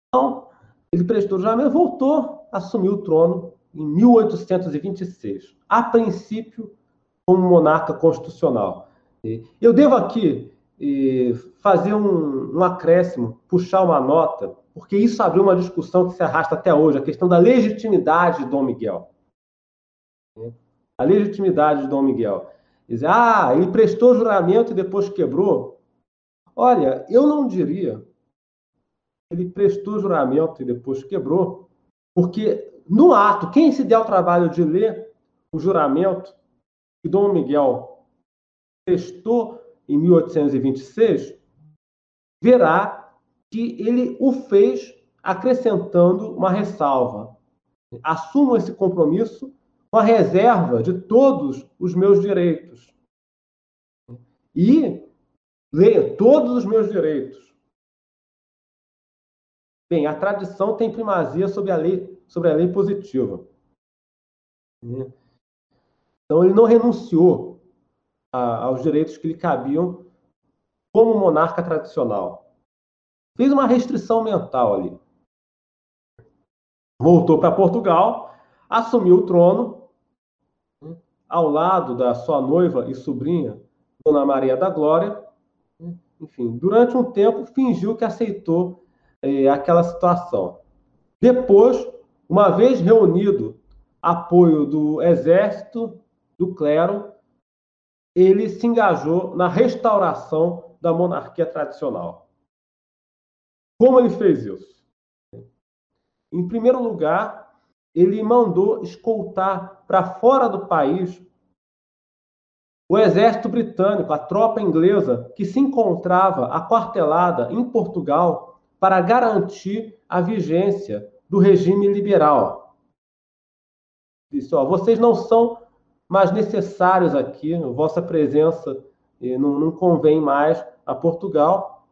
Então, ele prestou juramento, voltou, assumiu o trono em 1826, a princípio como monarca constitucional. Eu devo aqui fazer um, um acréscimo, puxar uma nota, porque isso abriu uma discussão que se arrasta até hoje, a questão da legitimidade de Dom Miguel. A legitimidade de Dom Miguel. Dizer, ah, ele prestou juramento e depois quebrou. Olha, eu não diria ele prestou juramento e depois quebrou, porque no ato, quem se der o trabalho de ler o juramento que Dom Miguel prestou em 1826, verá que ele o fez acrescentando uma ressalva. Assumo esse compromisso com a reserva de todos os meus direitos. E leia todos os meus direitos Bem, a tradição tem primazia sobre a lei, sobre a lei positiva. Então, ele não renunciou a, aos direitos que lhe cabiam como monarca tradicional. Fez uma restrição mental ali. Voltou para Portugal, assumiu o trono, ao lado da sua noiva e sobrinha, Dona Maria da Glória. Enfim, durante um tempo fingiu que aceitou é, aquela situação. Depois, uma vez reunido apoio do exército, do clero, ele se engajou na restauração da monarquia tradicional. Como ele fez isso? Em primeiro lugar, ele mandou escoltar para fora do país o exército britânico, a tropa inglesa, que se encontrava aquartelada em Portugal para garantir a vigência do regime liberal. Disse: ó, vocês não são mais necessários aqui, vossa presença não, não convém mais a Portugal.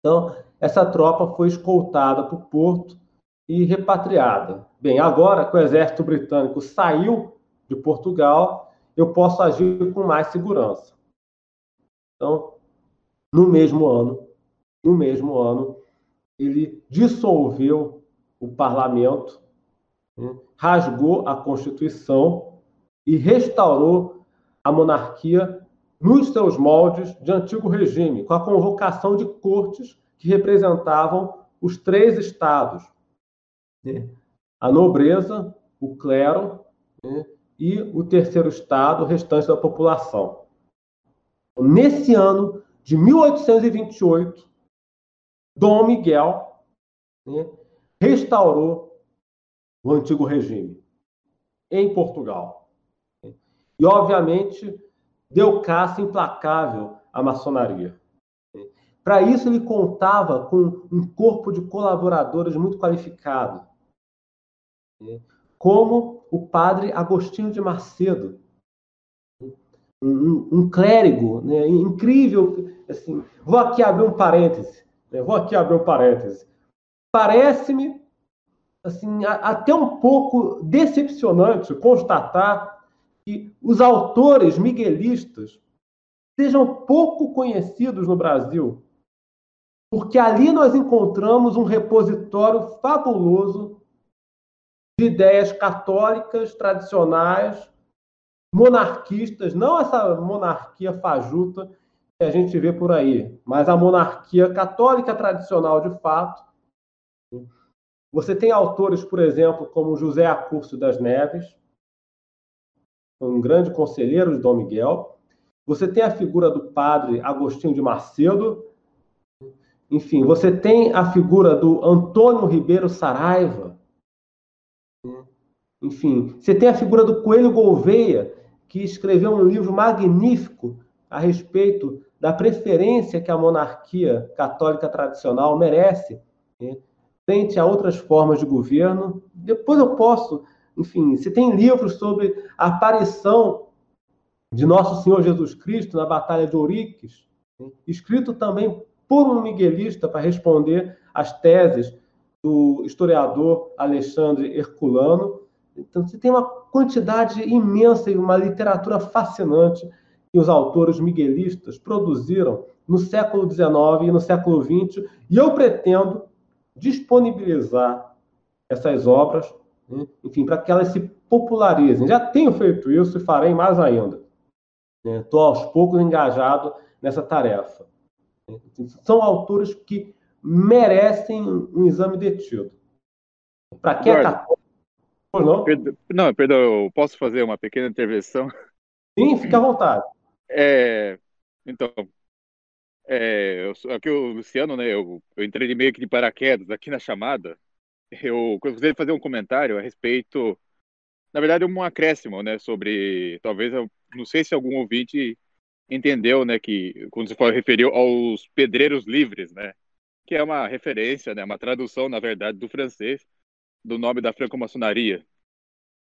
Então, essa tropa foi escoltada para o porto e repatriada. Bem, agora que o exército britânico saiu de Portugal, eu posso agir com mais segurança. Então, no mesmo ano, no mesmo ano, ele dissolveu o parlamento, né, rasgou a Constituição e restaurou a monarquia nos seus moldes de antigo regime, com a convocação de cortes que representavam os três estados: né? A nobreza, o clero né? e o terceiro estado, o restante da população. Nesse ano de 1828, Dom Miguel né? restaurou o antigo regime em Portugal. E, obviamente, deu caça implacável à maçonaria. Para isso, ele contava com um corpo de colaboradores muito qualificado, como o padre Agostinho de Macedo, um, um clérigo né, incrível. Assim, vou aqui abrir um parêntese. Né, vou aqui abrir um parêntese. Parece-me assim, até um pouco decepcionante constatar que os autores miguelistas sejam pouco conhecidos no Brasil, porque ali nós encontramos um repositório fabuloso de ideias católicas tradicionais, monarquistas, não essa monarquia fajuta que a gente vê por aí, mas a monarquia católica tradicional de fato. Você tem autores, por exemplo, como José Acurso das Neves, um grande conselheiro de Dom Miguel. Você tem a figura do padre Agostinho de Macedo. Enfim, você tem a figura do Antônio Ribeiro Saraiva. Enfim, você tem a figura do Coelho Gouveia, que escreveu um livro magnífico a respeito da preferência que a monarquia católica tradicional merece né, frente a outras formas de governo. Depois eu posso enfim, se tem livros sobre a aparição de Nosso Senhor Jesus Cristo na Batalha de Ouriques, escrito também por um miguelista para responder às teses do historiador Alexandre Herculano. Então, você tem uma quantidade imensa e uma literatura fascinante que os autores miguelistas produziram no século XIX e no século XX, e eu pretendo disponibilizar essas obras né? enfim, para que elas se popularizem. Já tenho feito isso e farei mais ainda. Estou né? aos poucos engajado nessa tarefa. São autores que merecem um exame detido. Para quem é católico. Não? não, perdão, eu posso fazer uma pequena intervenção? Sim, fique à vontade. É, então, é, eu, aqui o Luciano, né, eu, eu entrei meio que de paraquedas aqui na chamada, eu gostaria de fazer um comentário a respeito, na verdade, um acréscimo, né, sobre, talvez, eu não sei se algum ouvinte entendeu, né, que quando você referiu aos pedreiros livres, né, que é uma referência, né, uma tradução, na verdade, do francês do nome da franco-maçonaria,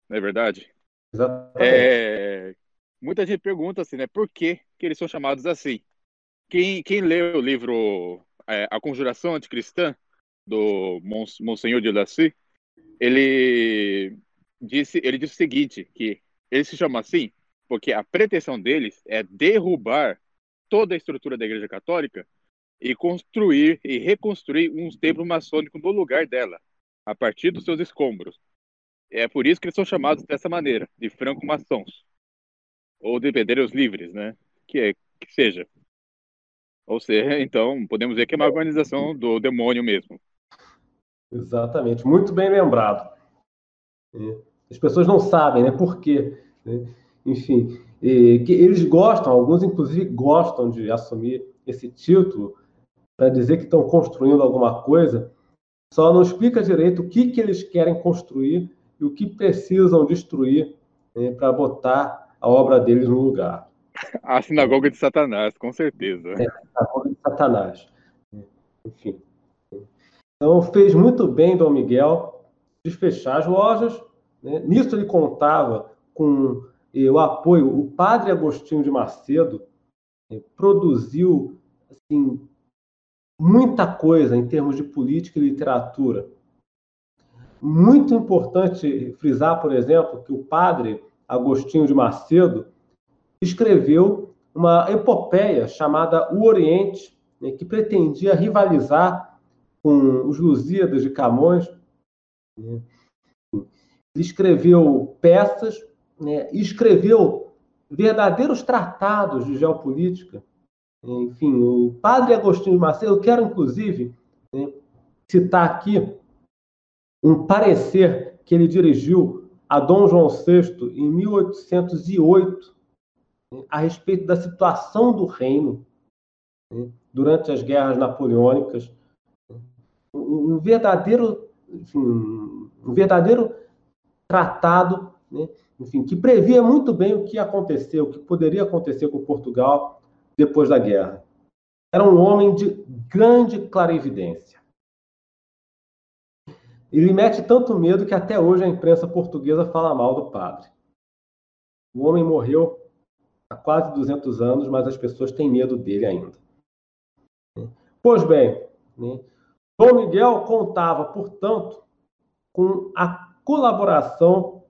não é verdade? Exatamente. É, muita gente pergunta assim, né, por que, que eles são chamados assim? Quem, quem lê o livro é, A Conjuração Anticristã, do Monsenhor de Lacy, ele disse, ele disse o seguinte, que ele se chama assim porque a pretensão deles é derrubar toda a estrutura da Igreja Católica e construir e reconstruir um templo maçônico no lugar dela, a partir dos seus escombros. É por isso que eles são chamados dessa maneira, de franco-maçons, ou de pedreiros livres, né? Que, é, que seja. Ou seja, então, podemos ver que é uma organização do demônio mesmo. Exatamente, muito bem lembrado. As pessoas não sabem, né? Por quê? Né? Enfim, que eles gostam, alguns inclusive gostam de assumir esse título para dizer que estão construindo alguma coisa, só não explica direito o que, que eles querem construir e o que precisam destruir né, para botar a obra deles no lugar. A sinagoga de Satanás, com certeza. É, a sinagoga de Satanás. Enfim. Então, fez muito bem Dom Miguel desfechar as lojas. Né? Nisso ele contava com eh, o apoio. O padre Agostinho de Macedo eh, produziu assim, muita coisa em termos de política e literatura. Muito importante frisar, por exemplo, que o padre Agostinho de Macedo escreveu uma epopeia chamada O Oriente, né, que pretendia rivalizar com os Lusíadas de Camões. Né. Ele escreveu peças né, escreveu verdadeiros tratados de geopolítica. Enfim, o padre Agostinho Macedo, eu quero inclusive né, citar aqui um parecer que ele dirigiu a Dom João VI em 1808 né, a respeito da situação do reino né, durante as guerras napoleônicas. Um verdadeiro, enfim, um verdadeiro tratado, né, enfim, que previa muito bem o que aconteceu, o que poderia acontecer com Portugal depois da guerra. Era um homem de grande clarividência. Ele mete tanto medo que até hoje a imprensa portuguesa fala mal do padre. O homem morreu há quase 200 anos, mas as pessoas têm medo dele ainda. Pois bem, né, Dom Miguel contava, portanto, com a colaboração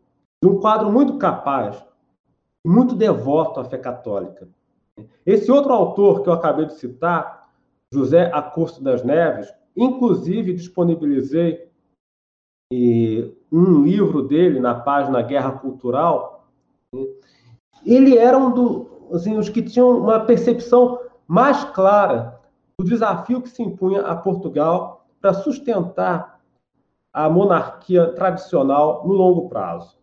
de um quadro muito capaz, muito devoto à fé católica. Esse outro autor que eu acabei de citar, José Acosto das Neves, inclusive disponibilizei um livro dele na página Guerra Cultural. Ele era um dos assim, os que tinham uma percepção mais clara do desafio que se impunha a Portugal para sustentar a monarquia tradicional no longo prazo.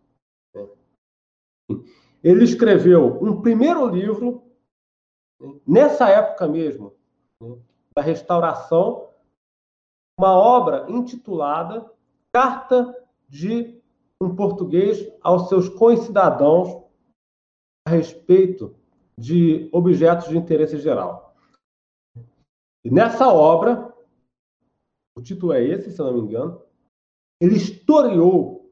Ele escreveu um primeiro livro nessa época mesmo, da restauração, uma obra intitulada Carta de um Português aos seus concidadãos a respeito de objetos de interesse geral. E nessa obra, o título é esse, se não me engano, ele historiou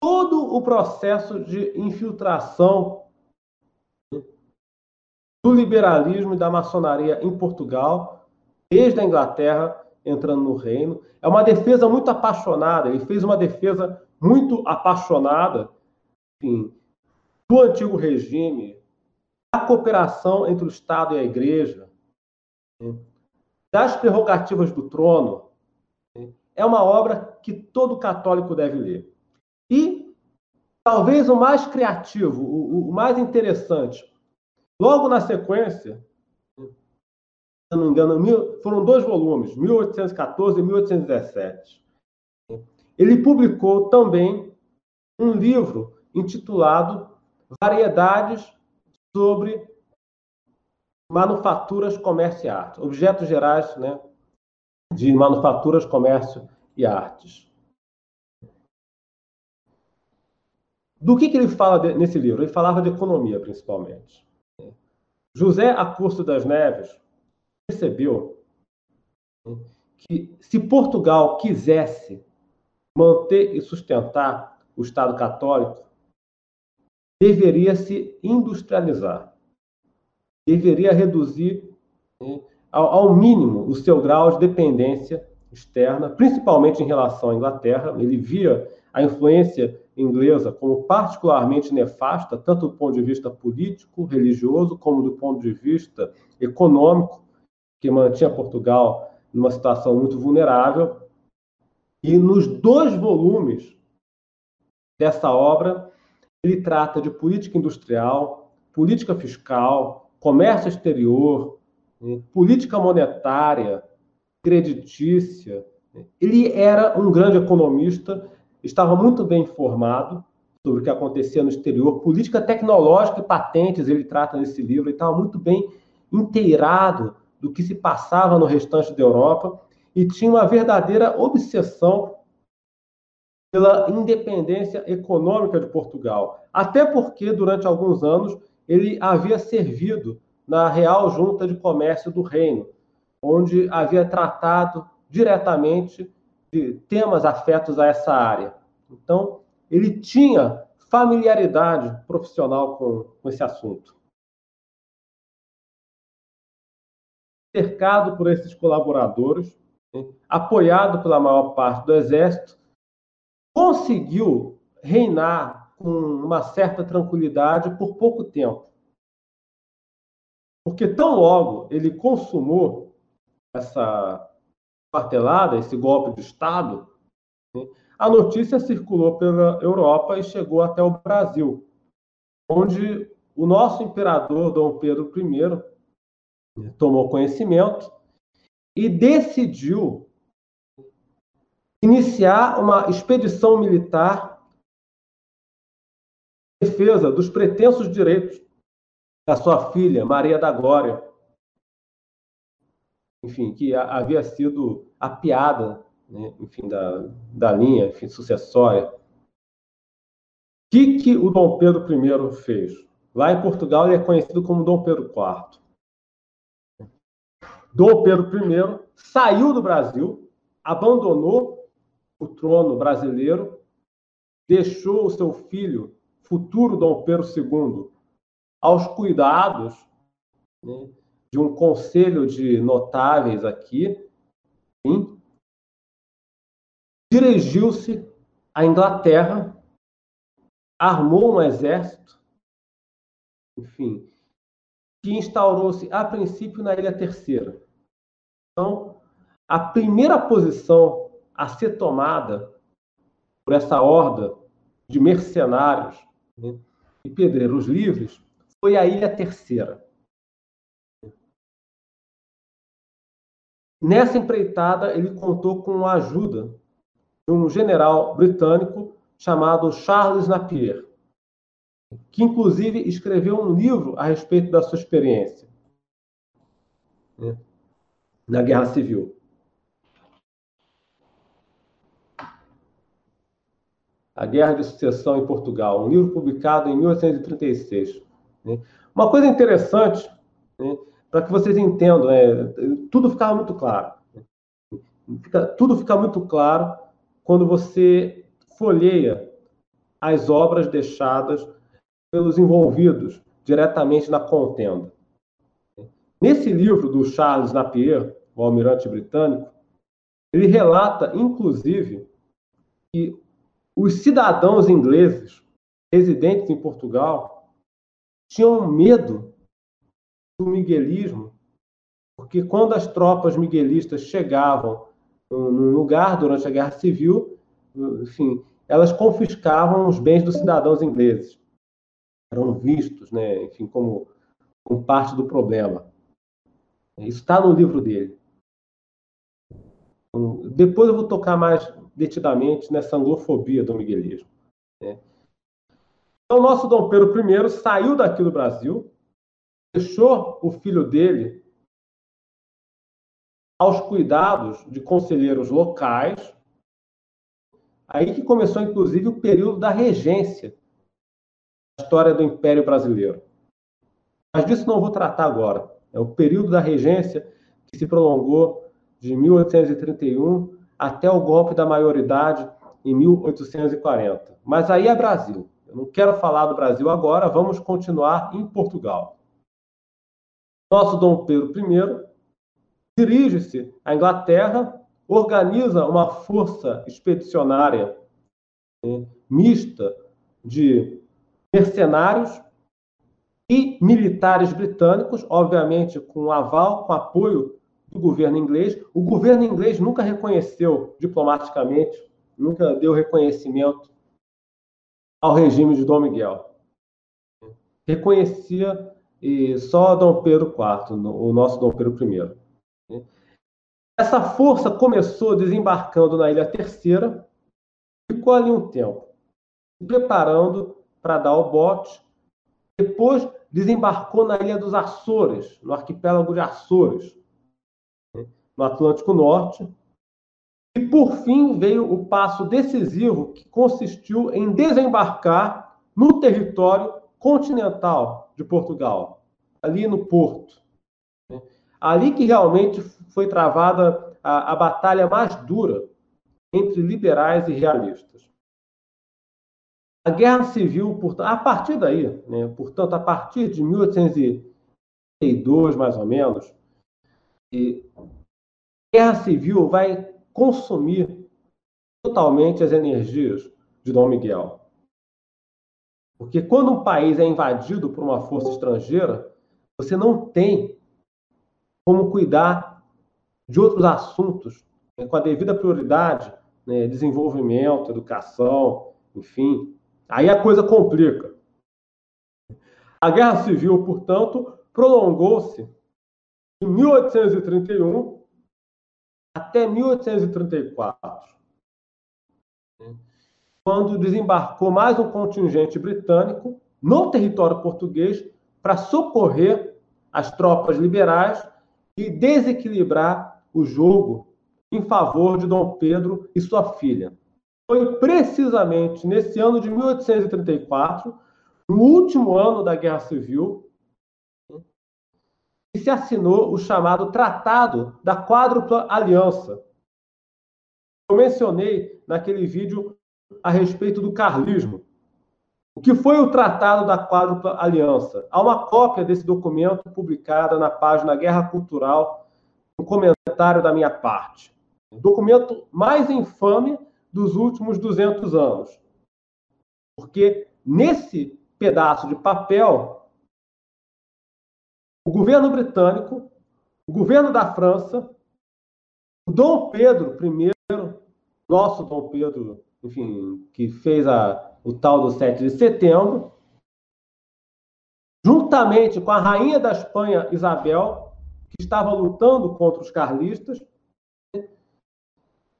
todo o processo de infiltração do liberalismo e da maçonaria em Portugal, desde a Inglaterra entrando no reino. É uma defesa muito apaixonada, ele fez uma defesa muito apaixonada enfim, do antigo regime, da cooperação entre o Estado e a Igreja, das prerrogativas do trono. É uma obra que todo católico deve ler. E talvez o mais criativo, o, mais interessante, Logo na sequência, se não me engano, foram dois volumes, 1814 e 1817. Ele publicou também um livro intitulado Variedades sobre Manufaturas, Comércio e Arte, objetos gerais né, de manufaturas, comércio e artes. Do que, que ele fala nesse livro? Ele falava de economia, principalmente. José Acosto das Neves percebeu que se Portugal quisesse manter e sustentar o Estado católico, deveria se industrializar, deveria reduzir né, ao, mínimo o seu grau de dependência externa, principalmente em relação à Inglaterra. Ele via a influência inglesa como particularmente nefasta, tanto do ponto de vista político, religioso, como do ponto de vista econômico, que mantinha Portugal numa situação muito vulnerável. E nos dois volumes dessa obra, ele trata de política industrial, política fiscal, comércio exterior, né, política monetária, creditícia. Ele era um grande economista estava muito bem informado sobre o que acontecia no exterior, política tecnológica e patentes, ele trata nesse livro, ele estava muito bem inteirado do que se passava no restante da Europa e tinha uma verdadeira obsessão pela independência econômica de Portugal. Até porque, durante alguns anos, ele havia servido na Real Junta de Comércio do Reino, onde havia tratado diretamente de temas afetos a essa área. Então, ele tinha familiaridade profissional com, com esse assunto. Cercado por esses colaboradores, né, apoiado pela maior parte do exército, conseguiu reinar com uma certa tranquilidade por pouco tempo. Porque tão logo ele consumou essa martelada, esse golpe de Estado, né, a notícia circulou pela Europa e chegou até o Brasil, onde o nosso imperador Dom Pedro I né, tomou conhecimento e decidiu iniciar uma expedição militar em defesa dos pretensos direitos da sua filha, Maria da Glória, enfim, que havia sido apiada, né, enfim, da, da linha enfim, sucessória. O que, que o Dom Pedro I fez? Lá em Portugal ele é conhecido como Dom Pedro IV. Dom Pedro I saiu do Brasil, abandonou o trono brasileiro, deixou o seu filho, futuro Dom Pedro II, aos cuidados né, de um conselho de notáveis aqui, dirigiu-se à Inglaterra, armou um exército, enfim, que instaurou-se a princípio na Ilha Terceira. Então, a primeira posição a ser tomada por essa horda de mercenários né, e pedreiros livres foi a Ilha Terceira. Nessa empreitada, ele contou com a ajuda de um general britânico chamado Charles Napier, que inclusive escreveu um livro a respeito da sua experiência né, na Guerra Civil. A Guerra de Sucessão em Portugal, um livro publicado em 1836. Né. Uma coisa interessante, né, para que vocês entendam, né, tudo ficava muito claro. Fica, tudo fica muito claro quando você folheia as obras deixadas pelos envolvidos diretamente na contenda. Nesse livro do Charles Napier, o almirante britânico, ele relata, inclusive, que os cidadãos ingleses residentes em Portugal tinham medo do miguelismo, porque quando as tropas miguelistas chegavam num lugar durante a Guerra Civil, enfim, elas confiscavam os bens dos cidadãos ingleses. Eram vistos, né, enfim, como, como parte do problema. Isso está no livro dele. Então, depois eu vou tocar mais detidamente nessa anglofobia do miguelismo. Né? Então, nosso Dom Pedro I saiu daqui do Brasil, deixou o filho dele aos cuidados de conselheiros locais. Aí que começou, inclusive, o período da regência da história do Império Brasileiro. Mas disso não vou tratar agora. É o período da regência que se prolongou de 1831 até o golpe da maioridade em 1840. Mas aí é Brasil. Eu não quero falar do Brasil agora, vamos continuar em Portugal. Nosso Dom Pedro I dirige-se à Inglaterra, organiza uma força expedicionária né, mista de mercenários e militares britânicos, obviamente com aval, com apoio do governo inglês. O governo inglês nunca reconheceu diplomaticamente, nunca deu reconhecimento ao regime de Dom Miguel. Reconhecia e só Dom Pedro IV, o nosso Dom Pedro I. Essa força começou desembarcando na Ilha Terceira, ficou ali um tempo, se preparando para dar o bote. Depois desembarcou na Ilha dos Açores, no arquipélago de Açores, no Atlântico Norte. E, por fim, veio o passo decisivo que consistiu em desembarcar no território continental de Portugal, ali no Porto. Né? Ali que realmente foi travada a, a batalha mais dura entre liberais e realistas. A Guerra Civil, a partir daí, né, portanto, a partir de 1832, mais ou menos, a Guerra Civil vai consumir totalmente as energias de Dom Miguel. Porque quando um país é invadido por uma força estrangeira, você não tem como cuidar de outros assuntos né, com a devida prioridade, né, desenvolvimento, educação, enfim. Aí a coisa complica. A Guerra Civil, portanto, prolongou-se de 1831 até 1834 quando desembarcou mais um contingente britânico no território português para socorrer as tropas liberais e desequilibrar o jogo em favor de Dom Pedro e sua filha. Foi precisamente nesse ano de 1834, no último ano da Guerra Civil, que se assinou o chamado Tratado da Quádrupla Aliança. Eu mencionei naquele vídeo a respeito do carlismo. O que foi o Tratado da Quádrupla Aliança? Há uma cópia desse documento publicada na página Guerra Cultural, um comentário da minha parte. O documento mais infame dos últimos 200 anos. Porque nesse pedaço de papel, o governo britânico, o governo da França, o Dom Pedro I, nosso Dom Pedro enfim, que fez a, o tal do 7 de setembro, juntamente com a rainha da Espanha, Isabel, que estava lutando contra os carlistas,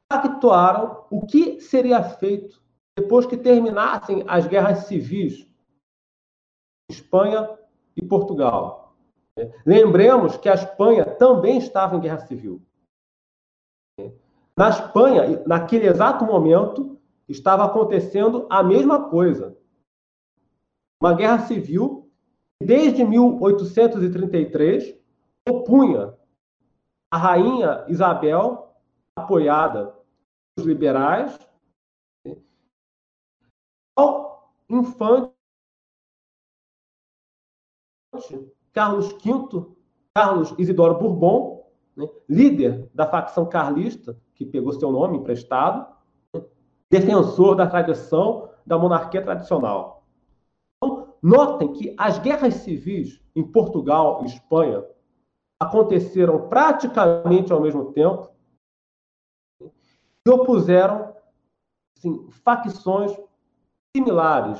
pactuaram o que seria feito depois que terminassem as guerras civis Espanha e Portugal. Lembremos que a Espanha também estava em guerra civil. Na Espanha, naquele exato momento, estava acontecendo a mesma coisa. Uma guerra civil, desde 1833, opunha a rainha Isabel, apoiada pelos liberais, ao infante Carlos V, Carlos Isidoro Bourbon, né, líder da facção carlista, que pegou seu nome emprestado, defensor da tradição da monarquia tradicional. Então, notem que as guerras civis em Portugal e Espanha aconteceram praticamente ao mesmo tempo e opuseram assim, facções similares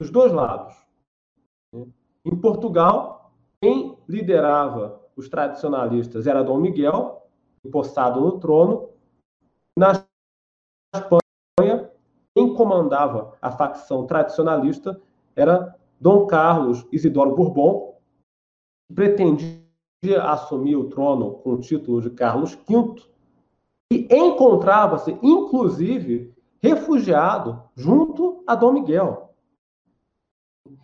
dos dois lados. Em Portugal, quem liderava os tradicionalistas era Dom Miguel, empossado no trono. Na Espanha, comandava a facção tradicionalista era Dom Carlos Isidoro Bourbon, que pretendia assumir o trono com o título de Carlos V, e encontrava-se, inclusive, refugiado junto a Dom Miguel.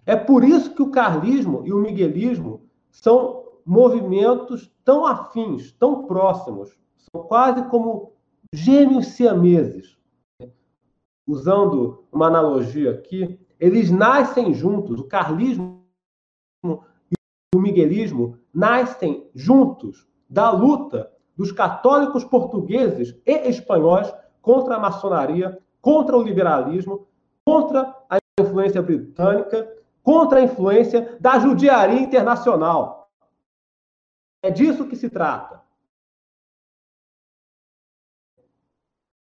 É por isso que o carlismo e o miguelismo são movimentos tão afins, tão próximos, são quase como gêmeos siameses usando uma analogia aqui, eles nascem juntos, o carlismo e o miguelismo nascem juntos da luta dos católicos portugueses e espanhóis contra a maçonaria, contra o liberalismo, contra a influência britânica, contra a influência da judiaria internacional. É disso que se trata.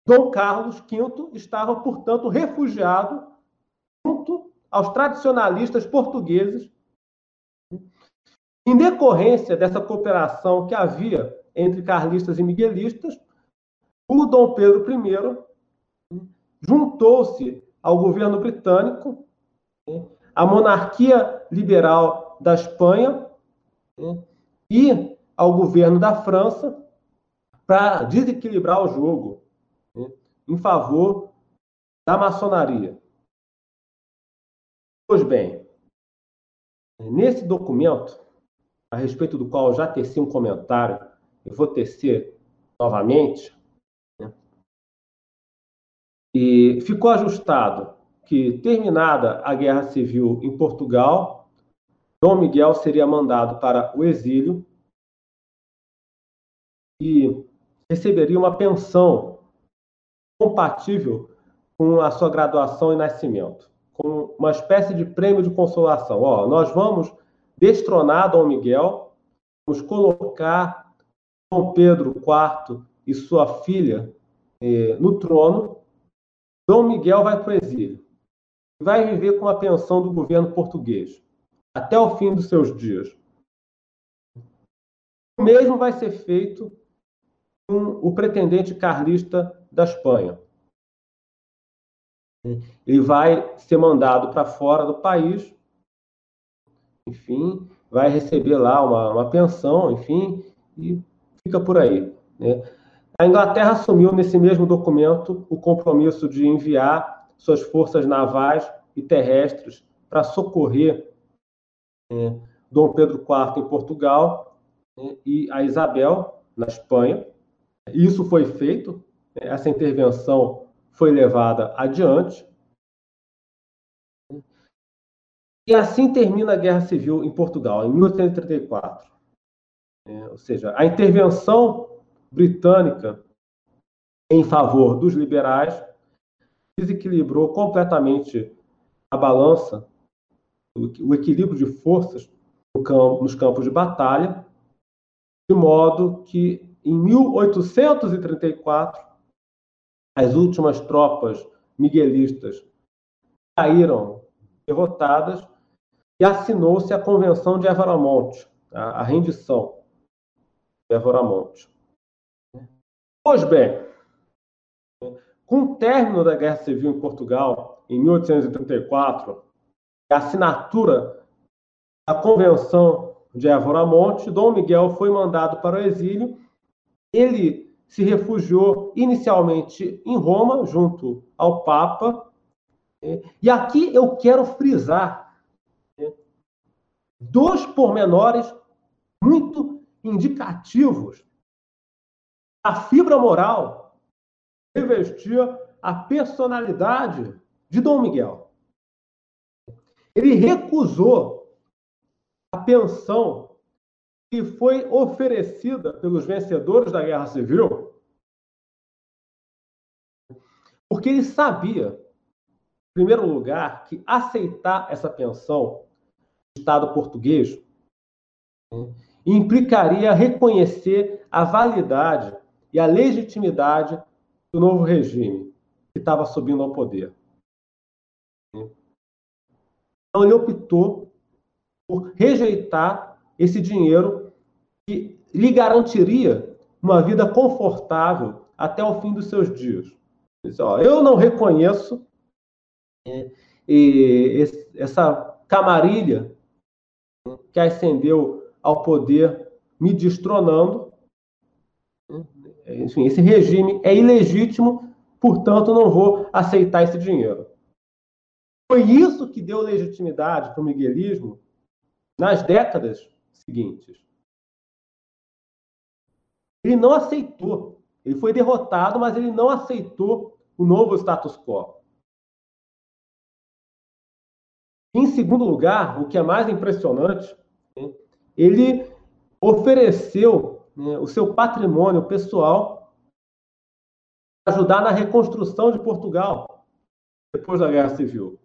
Dom Carlos V estava, portanto, refugiado junto aos tradicionalistas portugueses, em decorrência dessa cooperação que havia entre carlistas e miguelistas, o Dom Pedro I juntou-se ao governo britânico, à monarquia liberal da Espanha e ao governo da França para desequilibrar o jogo em favor da maçonaria. Pois bem, Nesse documento, a respeito do qual eu já teci um comentário, eu vou tecer novamente, né? e ficou ajustado que, terminada a guerra civil em Portugal, Dom Miguel seria mandado para o exílio e receberia uma pensão compatível com a sua graduação e nascimento, com uma espécie de prêmio de consolação. Ó, nós vamos destronar Dom Miguel, vamos colocar Dom Pedro IV e sua filha eh, no trono. Dom Miguel vai para o exílio. Vai viver com a pensão do governo português até o fim dos seus dias. O mesmo vai ser feito com o pretendente carlista da Espanha. Ele vai ser mandado para fora do país, enfim, vai receber lá uma, uma pensão, enfim, e fica por aí. Né? A Inglaterra assumiu nesse mesmo documento o compromisso de enviar suas forças navais e terrestres para socorrer né, Dom Pedro IV em Portugal né, e a Isabel na Espanha. Isso foi feito, essa intervenção foi levada adiante. E assim termina a Guerra Civil em Portugal, em 1834. É, ou seja, a intervenção britânica em favor dos liberais desequilibrou completamente a balança, o equilíbrio de forças nos campos de batalha, de modo que em 1834 as últimas tropas miguelistas caíram derrotadas e assinou-se a Convenção de Evaramonte, a, a rendição de Evaramonte. Pois bem, com o término da Guerra Civil em Portugal, em 1834, a assinatura da Convenção de Evaramonte, Dom Miguel foi mandado para o exílio. Ele se refugiou inicialmente em Roma, junto ao Papa. Né? E aqui eu quero frisar né, dois pormenores muito indicativos da fibra moral que revestia a personalidade de Dom Miguel. Ele recusou a pensão que foi oferecida pelos vencedores da Guerra Civil, porque ele sabia, em primeiro lugar, que aceitar essa pensão do Estado português né, implicaria reconhecer a validade e a legitimidade do novo regime que estava subindo ao poder. Então, ele optou por rejeitar esse dinheiro lhe garantiria uma vida confortável até o fim dos seus dias. Eu não reconheço é, essa camarilha que ascendeu ao poder me destronando. Enfim, esse regime é ilegítimo, portanto, não vou aceitar esse dinheiro. Foi isso que deu legitimidade para o miguelismo nas décadas seguintes. Ele não aceitou. Ele foi derrotado, mas ele não aceitou o novo status quo. Em segundo lugar, o que é mais impressionante, né, ele ofereceu né, o seu patrimônio pessoal para ajudar na reconstrução de Portugal depois da Guerra Civil.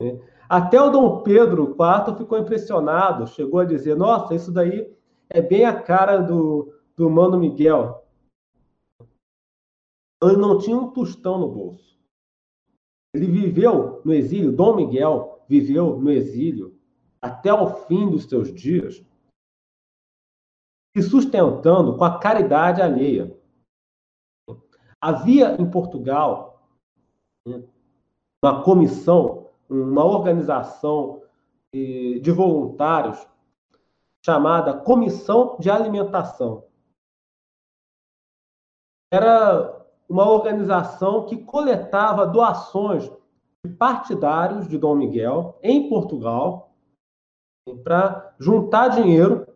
Né. Até o Dom Pedro IV ficou impressionado, chegou a dizer: Nossa, isso daí é bem a cara do, do Mano Miguel, ele não tinha um tostão no bolso. Ele viveu no exílio, Dom Miguel viveu no exílio até o fim dos seus dias, se sustentando com a caridade alheia. Havia em Portugal uma comissão, uma organização eh, de voluntários chamada Comissão de Alimentação era uma organização que coletava doações de partidários de Dom Miguel em Portugal para juntar dinheiro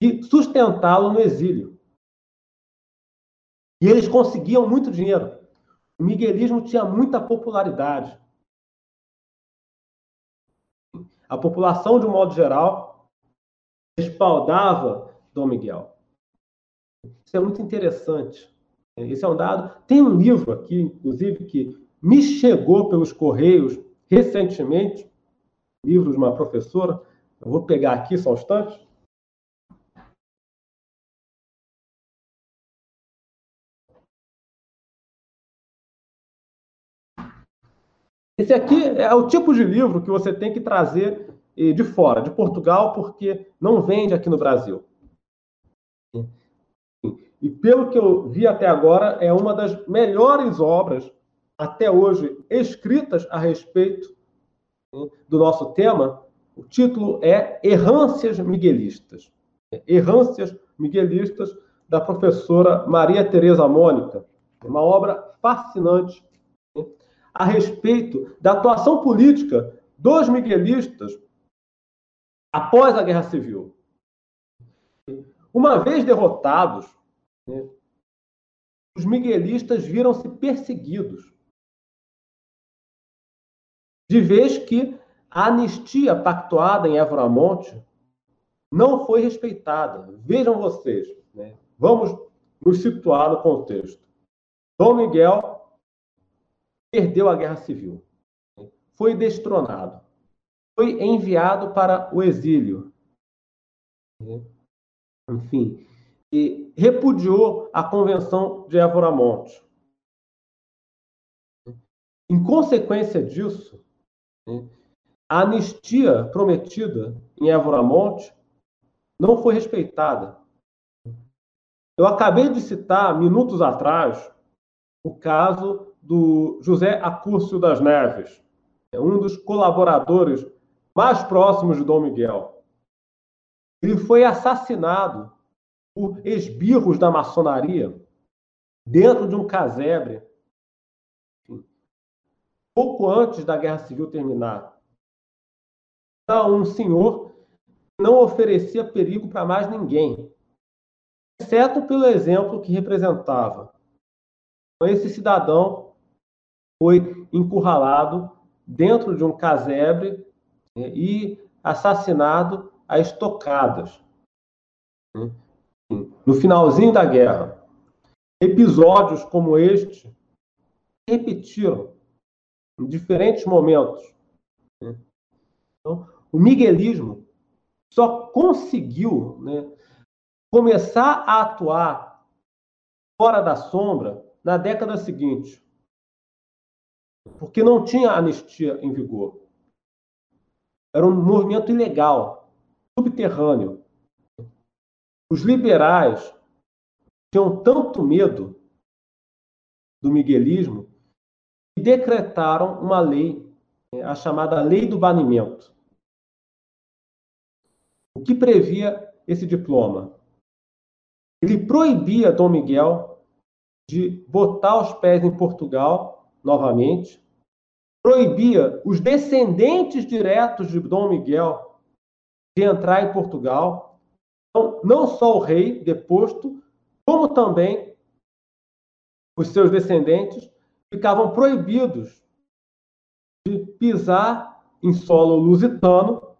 e sustentá-lo no exílio. E eles conseguiam muito dinheiro. O miguelismo tinha muita popularidade. A população, de um modo geral, respaldava Dom Miguel. Isso é muito interessante. Esse é um dado. Tem um livro aqui, inclusive, que me chegou pelos correios recentemente, livro de uma professora. Eu vou pegar aqui só um instante. Esse aqui é o tipo de livro que você tem que trazer eh, de fora, de Portugal, porque não vende aqui no Brasil. E pelo que eu vi até agora, é uma das melhores obras até hoje escritas a respeito do nosso tema. O título é Errâncias Miguelistas. Errâncias Miguelistas, da professora Maria Tereza Mônica. Uma obra fascinante a respeito da atuação política dos miguelistas após a Guerra Civil. Uma vez derrotados, né, os miguelistas viram-se perseguidos, de vez que a anistia pactuada em Évora Monte não foi respeitada. Vejam vocês, né? vamos nos situar no contexto. Dom Miguel perdeu a guerra civil, foi destronado, foi enviado para o exílio. Enfim, e repudiou a Convenção de Évora Monte. Em consequência disso, a anistia prometida em Évora Monte não foi respeitada. Eu acabei de citar, minutos atrás, o caso do José Acúrcio das Neves, um dos colaboradores mais próximos de Dom Miguel. Ele foi assassinado por esbirros da maçonaria dentro de um casebre, pouco antes da Guerra Civil terminar. Um senhor não oferecia perigo para mais ninguém, exceto pelo exemplo que representava. Esse cidadão foi encurralado dentro de um casebre né, e assassinado a estocadas. Né no finalzinho da guerra. Episódios como este repetiram em diferentes momentos. Então, o miguelismo só conseguiu né, começar a atuar fora da sombra na década seguinte, porque não tinha anistia em vigor. Era um movimento ilegal, subterrâneo. Os liberais tinham tanto medo do miguelismo que decretaram uma lei, né, a chamada Lei do Banimento. O que previa esse diploma? Ele proibia Dom Miguel de botar os pés em Portugal novamente, proibia os descendentes diretos de Dom Miguel de entrar em Portugal, não só o rei deposto, como também os seus descendentes ficavam proibidos de pisar em solo lusitano.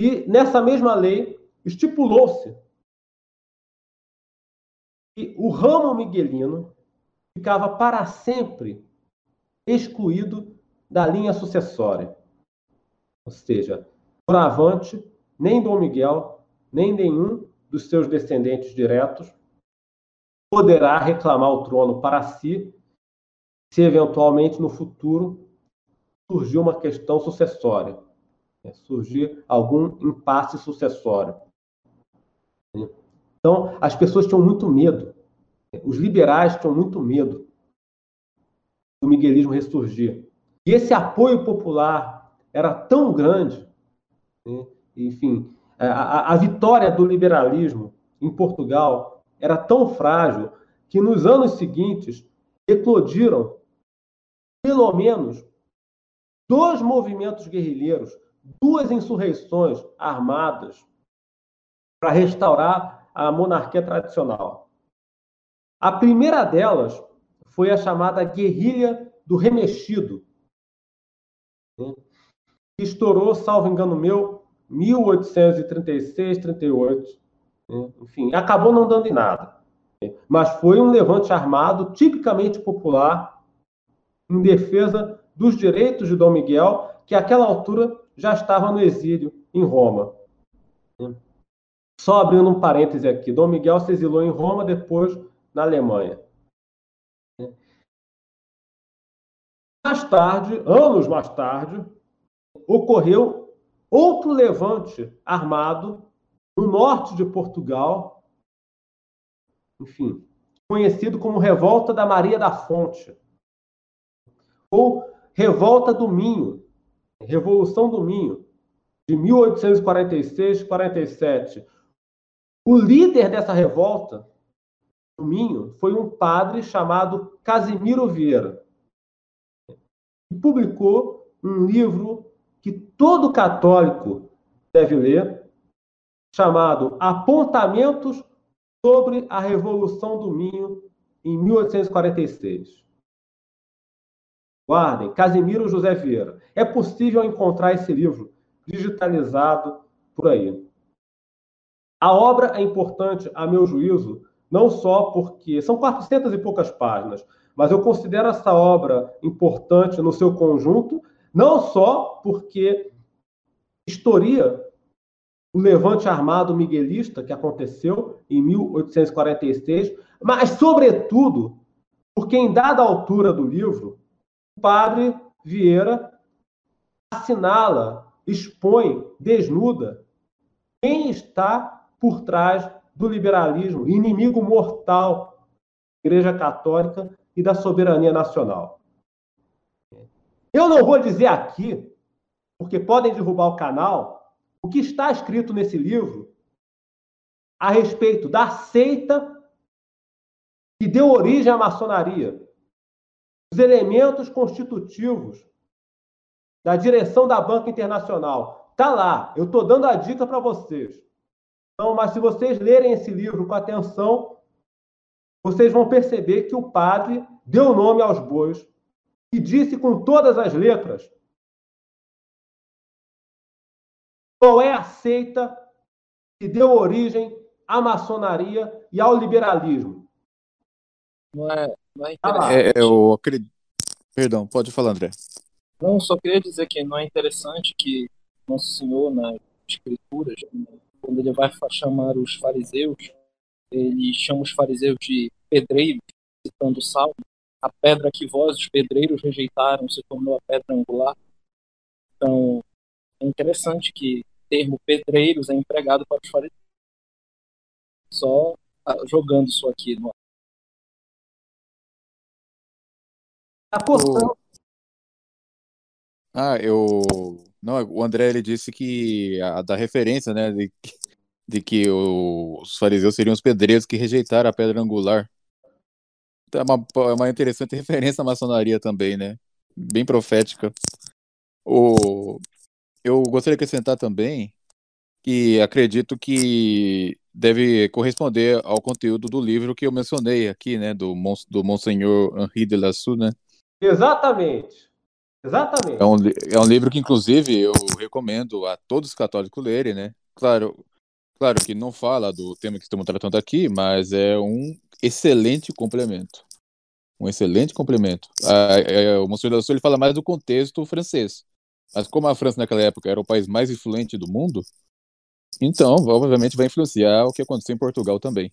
E nessa mesma lei estipulou-se que o ramo miguelino ficava para sempre excluído da linha sucessória. Ou seja, doravante nem Dom Miguel, nem nenhum dos seus descendentes diretos poderá reclamar o trono para si, se eventualmente no futuro surgir uma questão sucessória, né? surgir algum impasse sucessório. Então, as pessoas tinham muito medo, os liberais tinham muito medo do miguelismo ressurgir. E esse apoio popular era tão grande né, enfim, a, a vitória do liberalismo em Portugal era tão frágil que nos anos seguintes eclodiram pelo menos dois movimentos guerrilheiros, duas insurreições armadas para restaurar a monarquia tradicional. A primeira delas foi a chamada Guerrilha do Remexido, né, que estourou, salvo engano meu, 1836, 38. Né, enfim, acabou não dando em nada. Né, mas foi um levante armado tipicamente popular em defesa dos direitos de Dom Miguel, que àquela altura já estava no exílio em Roma. Só abrindo um parêntese aqui, Dom Miguel se exilou em Roma, depois na Alemanha. Mais tarde, anos mais tarde, ocorreu outro levante armado no norte de Portugal, enfim, conhecido como Revolta da Maria da Fonte, ou Revolta do Minho, Revolução do Minho, de 1846-47. O líder dessa revolta, do Minho, foi um padre chamado Casimiro Vieira, que publicou um livro que todo católico deve ler, chamado Apontamentos sobre a Revolução do Minho em 1846. Guardem, Casimiro José Vieira. É possível encontrar esse livro digitalizado por aí. A obra é importante, a meu juízo, não só porque são 400 e poucas páginas, mas eu considero essa obra importante no seu conjunto, não só porque historia o levante armado miguelista que aconteceu em 1846, mas, sobretudo, porque em dada altura do livro, o padre Vieira assinala, expõe, desnuda quem está por trás do liberalismo, inimigo mortal da Igreja Católica e da soberania nacional. Eu não vou dizer aqui, porque podem derrubar o canal, o que está escrito nesse livro a respeito da seita que deu origem à maçonaria, os elementos constitutivos da direção da Banca Internacional. Tá lá, eu estou dando a dica para vocês. Então, mas se vocês lerem esse livro com atenção, vocês vão perceber que o padre deu nome aos bois e disse com todas as letras qual é a seita que deu origem à maçonaria e ao liberalismo. Não é, não é interessante. É, eu acredito. Perdão, pode falar, André. Não, só queria dizer que não é interessante que Nosso Senhor, nas Escrituras, quando ele vai chamar os fariseus, ele chama os fariseus de pedreiros, citando o Salmo. A pedra que vós, os pedreiros, rejeitaram se tornou a pedra angular. Então, é interessante que o termo pedreiros é empregado para os fariseus. Só ah, jogando isso aqui no ar. Apostando. Ah, eu. Não, o André ele disse que a da referência, né, de, de que os fariseus seriam os pedreiros que rejeitaram a pedra angular. É uma, é uma interessante referência à maçonaria também, né? Bem profética. O, eu gostaria de acrescentar também que acredito que deve corresponder ao conteúdo do livro que eu mencionei aqui, né, do, do Monsenhor Henri de Lassou, né? Exatamente. Exatamente. É um, é um livro que, inclusive, eu recomendo a todos os católicos lerem, né? Claro, claro que não fala do tema que estamos tratando aqui, mas é um excelente complemento. Um excelente complemento. A, o Monsenhor Lassou ele fala mais do contexto francês. Mas como a França naquela época era o país mais influente do mundo, então, obviamente, vai influenciar o que aconteceu em Portugal também.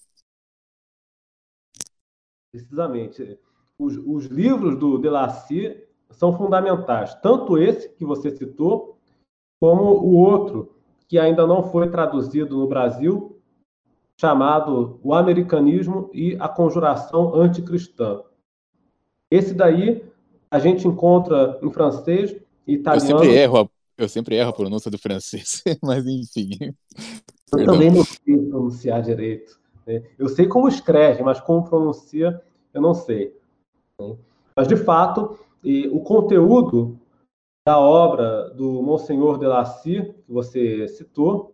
Precisamente os, os livros do Delacy são fundamentais, tanto esse que você citou, como o outro, que ainda não foi traduzido no Brasil, chamado O Americanismo e a Conjuração Anticristã. Esse daí a gente encontra em francês e italiano. Eu sempre erro a, eu sempre erro a pronúncia do francês, mas enfim. Eu Perdão. também não sei pronunciar direito. Né? Eu sei como escreve, mas como pronuncia, eu não sei. Mas, de fato, o conteúdo da obra do Monsenhor de Lacy, que você citou,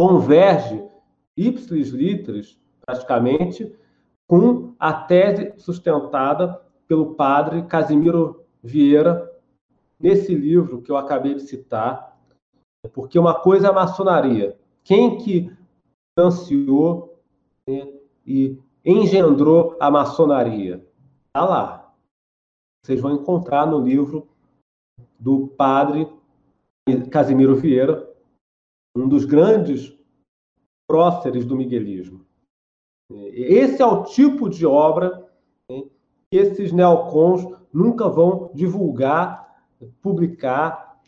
converge ipsis literis, praticamente, com a tese sustentada pelo padre Casimiro Vieira nesse livro que eu acabei de citar, porque uma coisa é a maçonaria. Quem que financiou né, e engendrou a maçonaria? Está lá. Vocês vão encontrar no livro do padre Casimiro Vieira, um dos grandes próceres do miguelismo. Esse é o tipo de obra que esses neocons nunca vão divulgar, publicar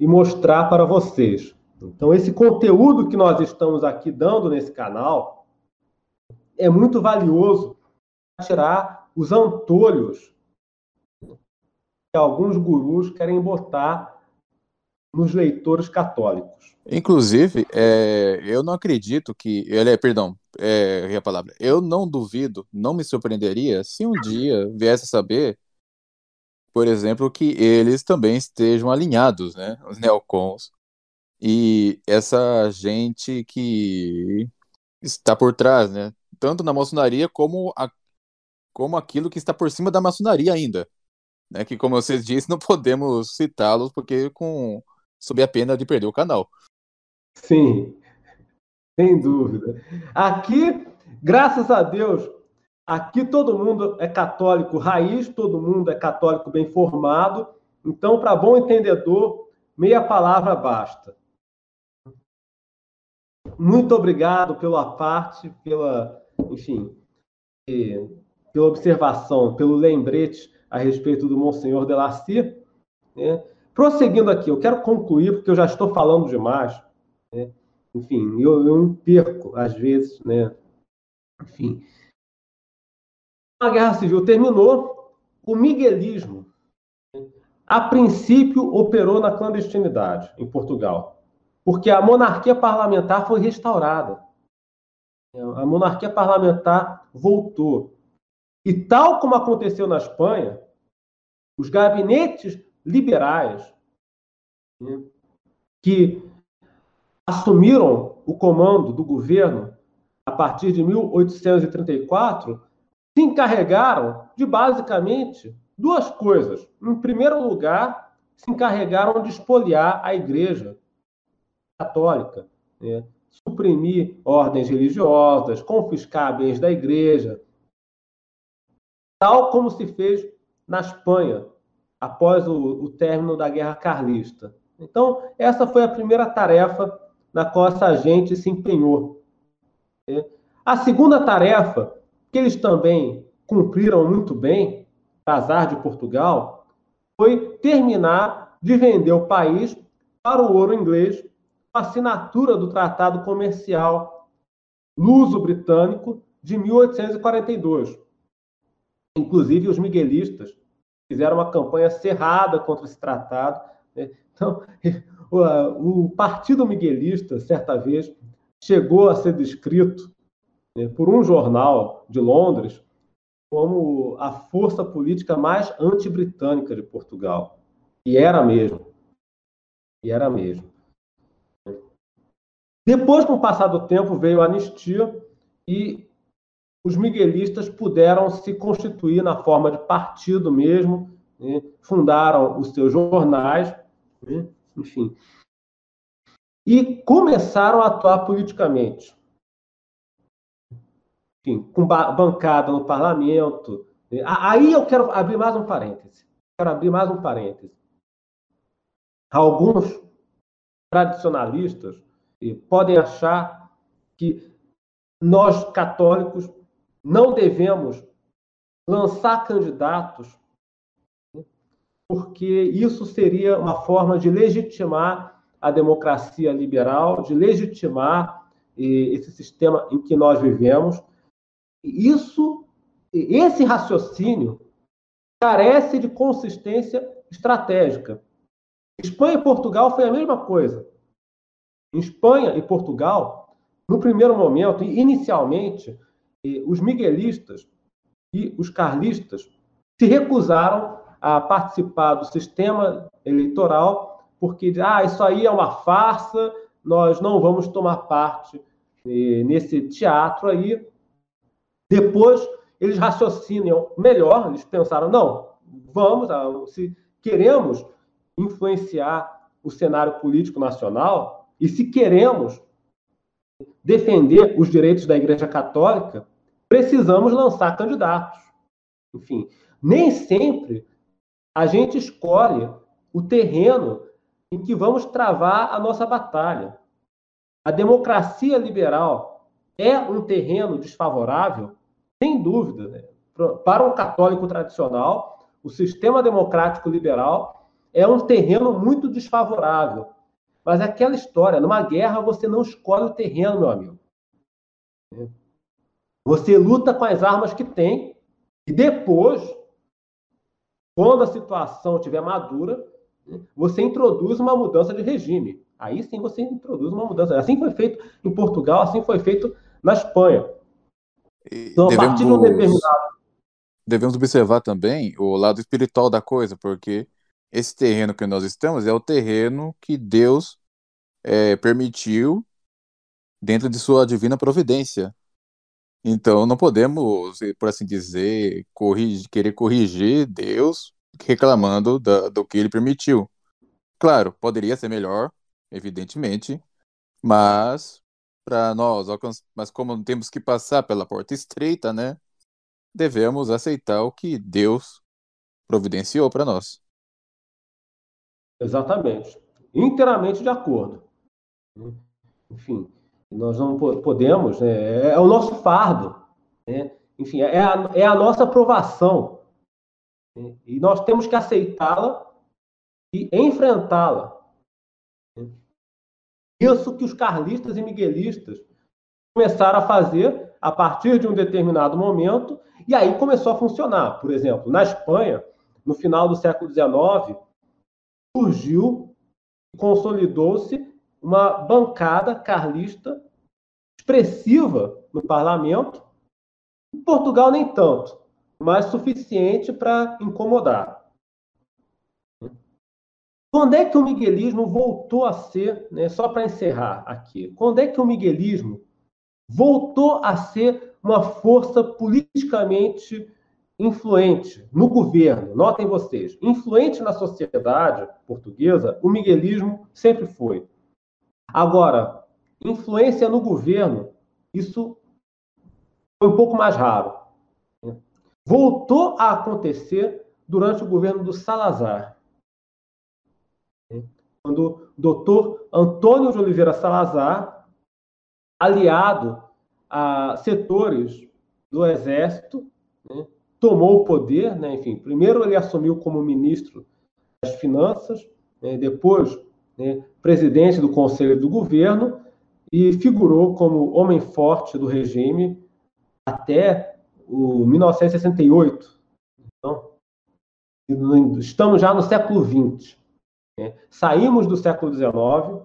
e mostrar para vocês. Então, esse conteúdo que nós estamos aqui dando nesse canal é muito valioso para tirar os antolhos que alguns gurus querem botar nos leitores católicos. Inclusive, é, eu não acredito que. Ele é, perdão, é, a palavra. Eu não duvido, não me surpreenderia se um dia viesse a saber, por exemplo, que eles também estejam alinhados, né? Os neocons. E essa gente que está por trás, né? Tanto na maçonaria como, a, como aquilo que está por cima da maçonaria ainda né? Que como vocês disseram, não podemos citá-los porque com sob a pena de perder o canal. Sim, sem dúvida. Aqui, graças a Deus, aqui todo mundo é católico raiz, todo mundo é católico bem formado. Então, para bom entendedor, meia palavra basta. Muito obrigado pela parte, pela, enfim, pela observação, pelo lembrete a respeito do Monsenhor Delacy. Né? Prosseguindo aqui, eu quero concluir, porque eu já estou falando demais. Né? Enfim, eu, eu me perco, às vezes. Né? Enfim. A Guerra Civil terminou, o miguelismo, a princípio, operou na clandestinidade em Portugal, porque a monarquia parlamentar foi restaurada. A monarquia parlamentar voltou. E tal como aconteceu na Espanha, os gabinetes liberais né, que assumiram o comando do governo a partir de 1834 se encarregaram de basicamente duas coisas. Em primeiro lugar, se encarregaram de espoliar a Igreja Católica, né? suprimir ordens religiosas, confiscar bens da Igreja, tal como se fez na Espanha, após o, o término da Guerra Carlista. Então, essa foi a primeira tarefa na qual essa gente se empenhou. A segunda tarefa, que eles também cumpriram muito bem, azar de Portugal, foi terminar de vender o país para o ouro inglês com a assinatura do Tratado Comercial Luso-Britânico de 1842. Inclusive, os miguelistas fizeram uma campanha cerrada contra esse tratado. Né? Então, o, Partido Miguelista, certa vez, chegou a ser descrito né, por um jornal de Londres como a força política mais anti-britânica de Portugal. E era mesmo. E era mesmo. Depois, com o passar do tempo, veio a anistia e os miguelistas puderam se constituir na forma de partido mesmo, né? fundaram os seus jornais, né? enfim, e começaram a atuar politicamente. Enfim, com bancada no parlamento. Né? Aí eu quero abrir mais um parêntese. Quero abrir mais um parêntese. Alguns tradicionalistas podem achar que nós católicos não devemos lançar candidatos, porque isso seria uma forma de legitimar a democracia liberal, de legitimar esse sistema em que nós vivemos. Isso, esse raciocínio carece de consistência estratégica. Espanha e Portugal foi a mesma coisa. Em Espanha e Portugal, no primeiro momento, inicialmente, os miguelistas e os carlistas se recusaram a participar do sistema eleitoral, porque ah, isso aí é uma farsa, nós não vamos tomar parte eh, nesse teatro aí. Depois eles raciocinam melhor, eles pensaram, não, vamos, ah, se queremos influenciar o cenário político nacional e se queremos defender os direitos da Igreja Católica, precisamos lançar candidatos. Enfim, nem sempre a gente escolhe o terreno em que vamos travar a nossa batalha. A democracia liberal é um terreno desfavorável, sem dúvida. Né? Para um católico tradicional, o sistema democrático liberal é um terreno muito desfavorável. Mas aquela história, numa guerra você não escolhe o terreno, meu amigo. Você luta com as armas que tem e depois, quando a situação estiver madura, você introduz uma mudança de regime. Aí sim você introduz uma mudança. Assim foi feito em Portugal, assim foi feito na Espanha. Então, devemos, a partir de um determinado. Devemos observar também o lado espiritual da coisa, porque esse terreno que nós estamos é o terreno que Deus é, permitiu dentro de sua divina providência. Então não podemos, por assim dizer, corrigir, querer corrigir Deus reclamando da, do que ele permitiu. Claro, poderia ser melhor, evidentemente, mas para nós, mas como temos que passar pela porta estreita, né? Devemos aceitar o que Deus providenciou para nós. Exatamente. Inteiramente de acordo. Enfim, nós não podemos, né? É, é o nosso fardo. Né? Enfim, é a, é a nossa aprovação. Né? E nós temos que aceitá-la e enfrentá-la. Isso que os carlistas e miguelistas começaram a fazer a partir de um determinado momento, e aí começou a funcionar. Por exemplo, na Espanha, no final do século XIX, surgiu, consolidou-se uma bancada carlista expressiva no parlamento. Em Portugal, nem tanto, mas suficiente para incomodar. Quando é que o miguelismo voltou a ser, né, só para encerrar aqui, quando é que o miguelismo voltou a ser uma força politicamente influente no governo, notem vocês, influente na sociedade portuguesa, o miguelismo sempre foi. Agora, influência no governo, isso foi um pouco mais raro. Voltou a acontecer durante o governo do Salazar. Quando o doutor Antônio de Oliveira Salazar, aliado a setores do Exército, né, tomou o poder, né? enfim, primeiro ele assumiu como ministro das Finanças, né? depois né, presidente do Conselho do Governo e figurou como homem forte do regime até o 1968. Então, estamos já no século XX. Né? Saímos do século XIX,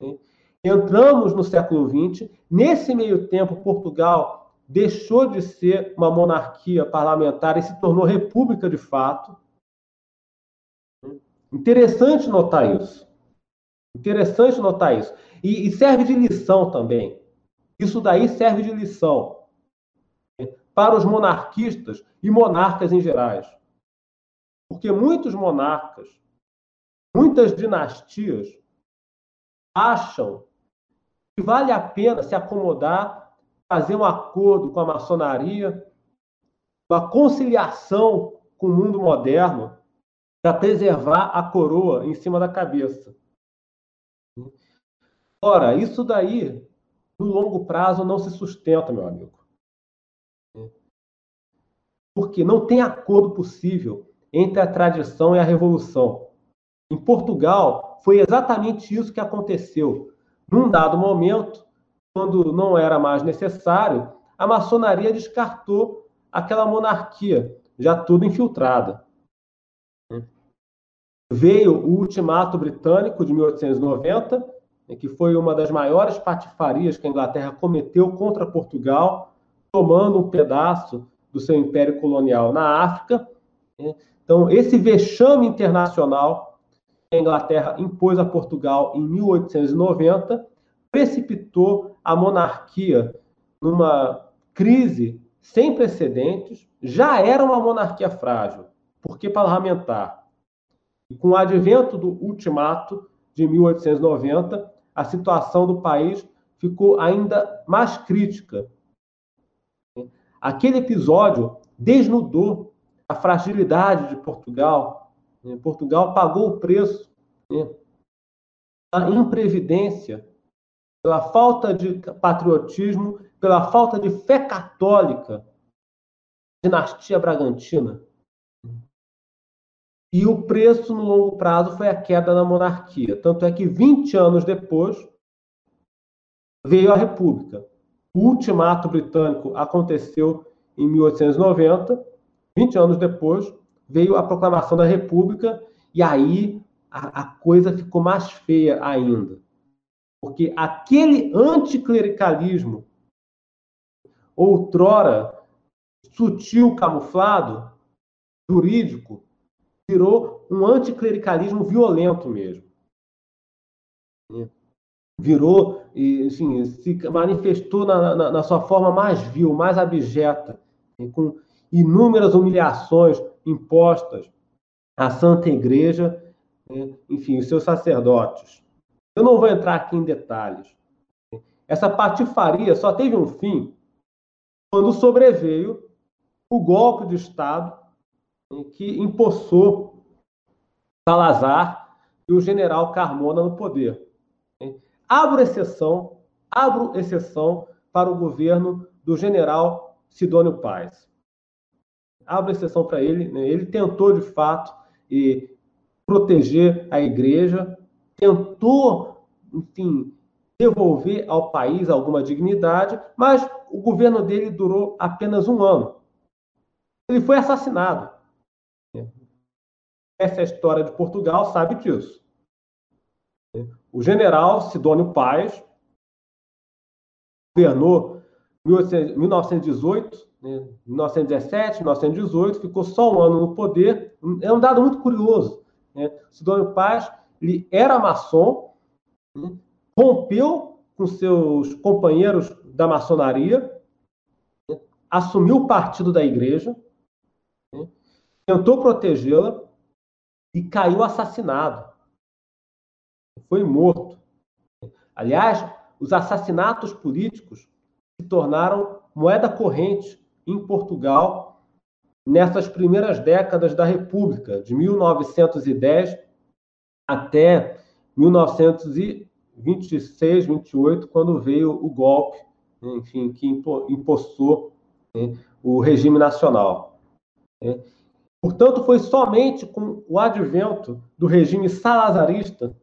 né? entramos no século XX. Nesse meio tempo, Portugal deixou de ser uma monarquia parlamentar e se tornou república de fato. Interessante notar isso. Interessante notar isso. E, e serve de lição também. Isso daí serve de lição para os monarquistas e monarcas em gerais. Porque muitos monarcas, muitas dinastias, acham que vale a pena se acomodar fazer um acordo com a maçonaria, uma conciliação com o mundo moderno para preservar a coroa em cima da cabeça. Ora, isso daí, no longo prazo, não se sustenta, meu amigo. Porque não tem acordo possível entre a tradição e a revolução. Em Portugal, foi exatamente isso que aconteceu. Num dado momento, quando não era mais necessário, a maçonaria descartou aquela monarquia, já tudo infiltrada. Veio o Ultimato Britânico de 1890, que foi uma das maiores patifarias que a Inglaterra cometeu contra Portugal, tomando um pedaço do seu império colonial na África. Né? Então, esse vexame internacional que a Inglaterra impôs a Portugal em 1890 precipitou a monarquia numa crise sem precedentes. Já era uma monarquia frágil, porque parlamentar. E com o advento do ultimato de 1890, a situação do país ficou ainda mais crítica. Aquele episódio desnudou a fragilidade de Portugal. Portugal pagou o preço da imprevidência, pela falta de patriotismo, pela falta de fé católica, dinastia Bragantina. E o preço no longo prazo foi a queda da monarquia. Tanto é que 20 anos depois veio a República. O ultimato britânico aconteceu em 1890. 20 anos depois veio a proclamação da República. E aí a, a coisa ficou mais feia ainda. Porque aquele anticlericalismo, outrora sutil, camuflado, jurídico, virou um anticlericalismo violento mesmo. Virou, e, assim, se manifestou na, na, na sua forma mais vil, mais abjeta, com inúmeras humilhações impostas à Santa Igreja, enfim, os seus sacerdotes. Eu não vou entrar aqui em detalhes. Essa patifaria só teve um fim quando sobreveio o golpe de Estado que empossou Salazar e o general Carmona no poder. Abro exceção, abro exceção para o governo do general Sidônio Paz. Abro exceção para ele. Né? Ele tentou, de fato, e proteger a igreja, tentou, enfim, devolver ao país alguma dignidade, mas o governo dele durou apenas um ano. Ele foi assassinado. Essa é a história de Portugal, sabe disso. O general Sidônio Paz governou 1918, 1917, 1918, ficou só um ano no poder. É um dado muito curioso. Né? Sidônio Paz ele era maçom, né? rompeu com seus companheiros da maçonaria, né? assumiu o partido da igreja, né? tentou protegê-la e caiu assassinado. Foi morto. Aliás, os assassinatos políticos se tornaram moeda corrente em Portugal nessas primeiras décadas da República, de 1910 até 1926, 28, quando veio o golpe, enfim, que impostou né, o regime nacional. Portanto, foi somente com o advento do regime salazarista,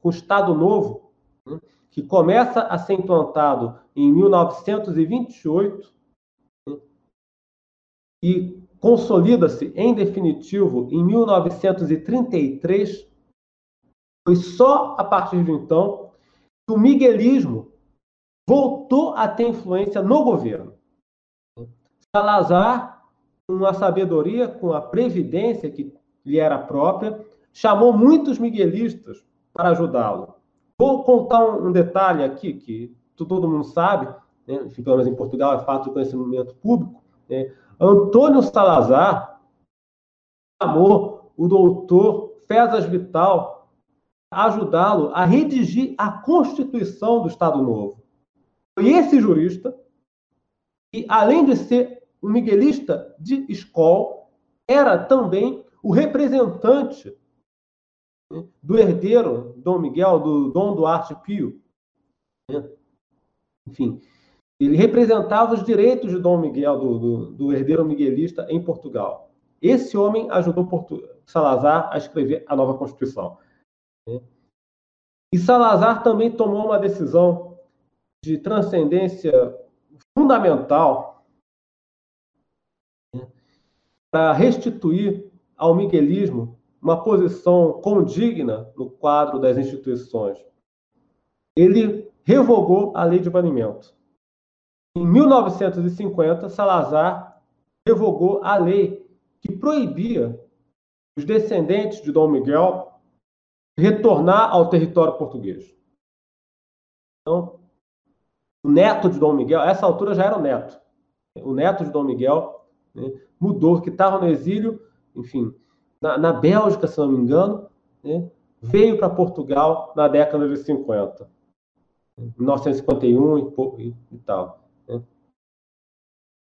com o Estado Novo, né, que começa a ser implantado em 1928 né, e consolida-se em definitivo em 1933, foi só a partir de então que o miguelismo voltou a ter influência no governo. Salazar com a sabedoria, com a previdência que lhe era própria, chamou muitos miguelistas para ajudá-lo. Vou contar um, detalhe aqui que todo mundo sabe, né? Pelo menos em Portugal é fato de conhecimento público. Né? Antônio Salazar chamou o doutor Fezas Vital ajudá-lo a redigir a Constituição do Estado Novo. Foi esse jurista que, além de ser o miguelista de escola, era também o representante do herdeiro Dom Miguel, do Dom Duarte Pio. Né? Enfim, ele representava os direitos de Dom Miguel, do, do, do herdeiro miguelista, em Portugal. Esse homem ajudou Salazar a escrever a nova Constituição. Né? E Salazar também tomou uma decisão de transcendência fundamental para restituir ao miguelismo uma posição condigna no quadro das instituições. Ele revogou a lei de banimento. Em 1950, Salazar revogou a lei que proibia os descendentes de Dom Miguel retornar ao território português. Então, o neto de Dom Miguel, essa altura já era o neto, o neto de Dom Miguel né, mudou, que estava no exílio, enfim, na, na, Bélgica, se não me engano, né, veio para Portugal na década de 50, 1951 e, e, tal. Né.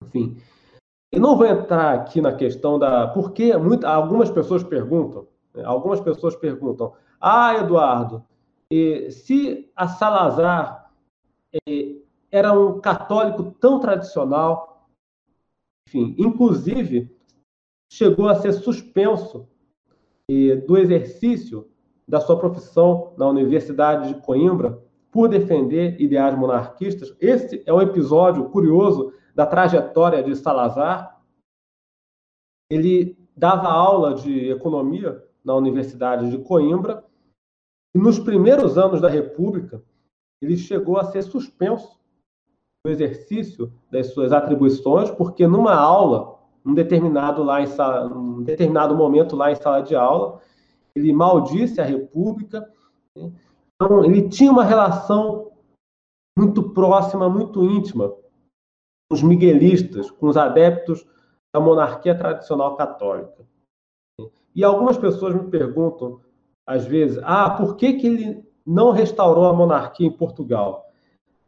Enfim, eu não vou entrar aqui na questão da. Porque muito, algumas pessoas perguntam, né, algumas pessoas perguntam, ah, Eduardo, se a Salazar era um católico tão tradicional, enfim, inclusive chegou a ser suspenso do exercício da sua profissão na Universidade de Coimbra por defender ideais monarquistas. Esse é um episódio curioso da trajetória de Salazar. Ele dava aula de economia na Universidade de Coimbra e nos primeiros anos da República ele chegou a ser suspenso do exercício das suas atribuições, porque numa aula, um determinado, lá em sala, um determinado momento lá em sala de aula, ele maldisse a República. Né? Então, ele tinha uma relação muito próxima, muito íntima com os miguelistas, com os adeptos da monarquia tradicional católica. E algumas pessoas me perguntam, às vezes, ah, por que, que ele não restaurou a monarquia em Portugal?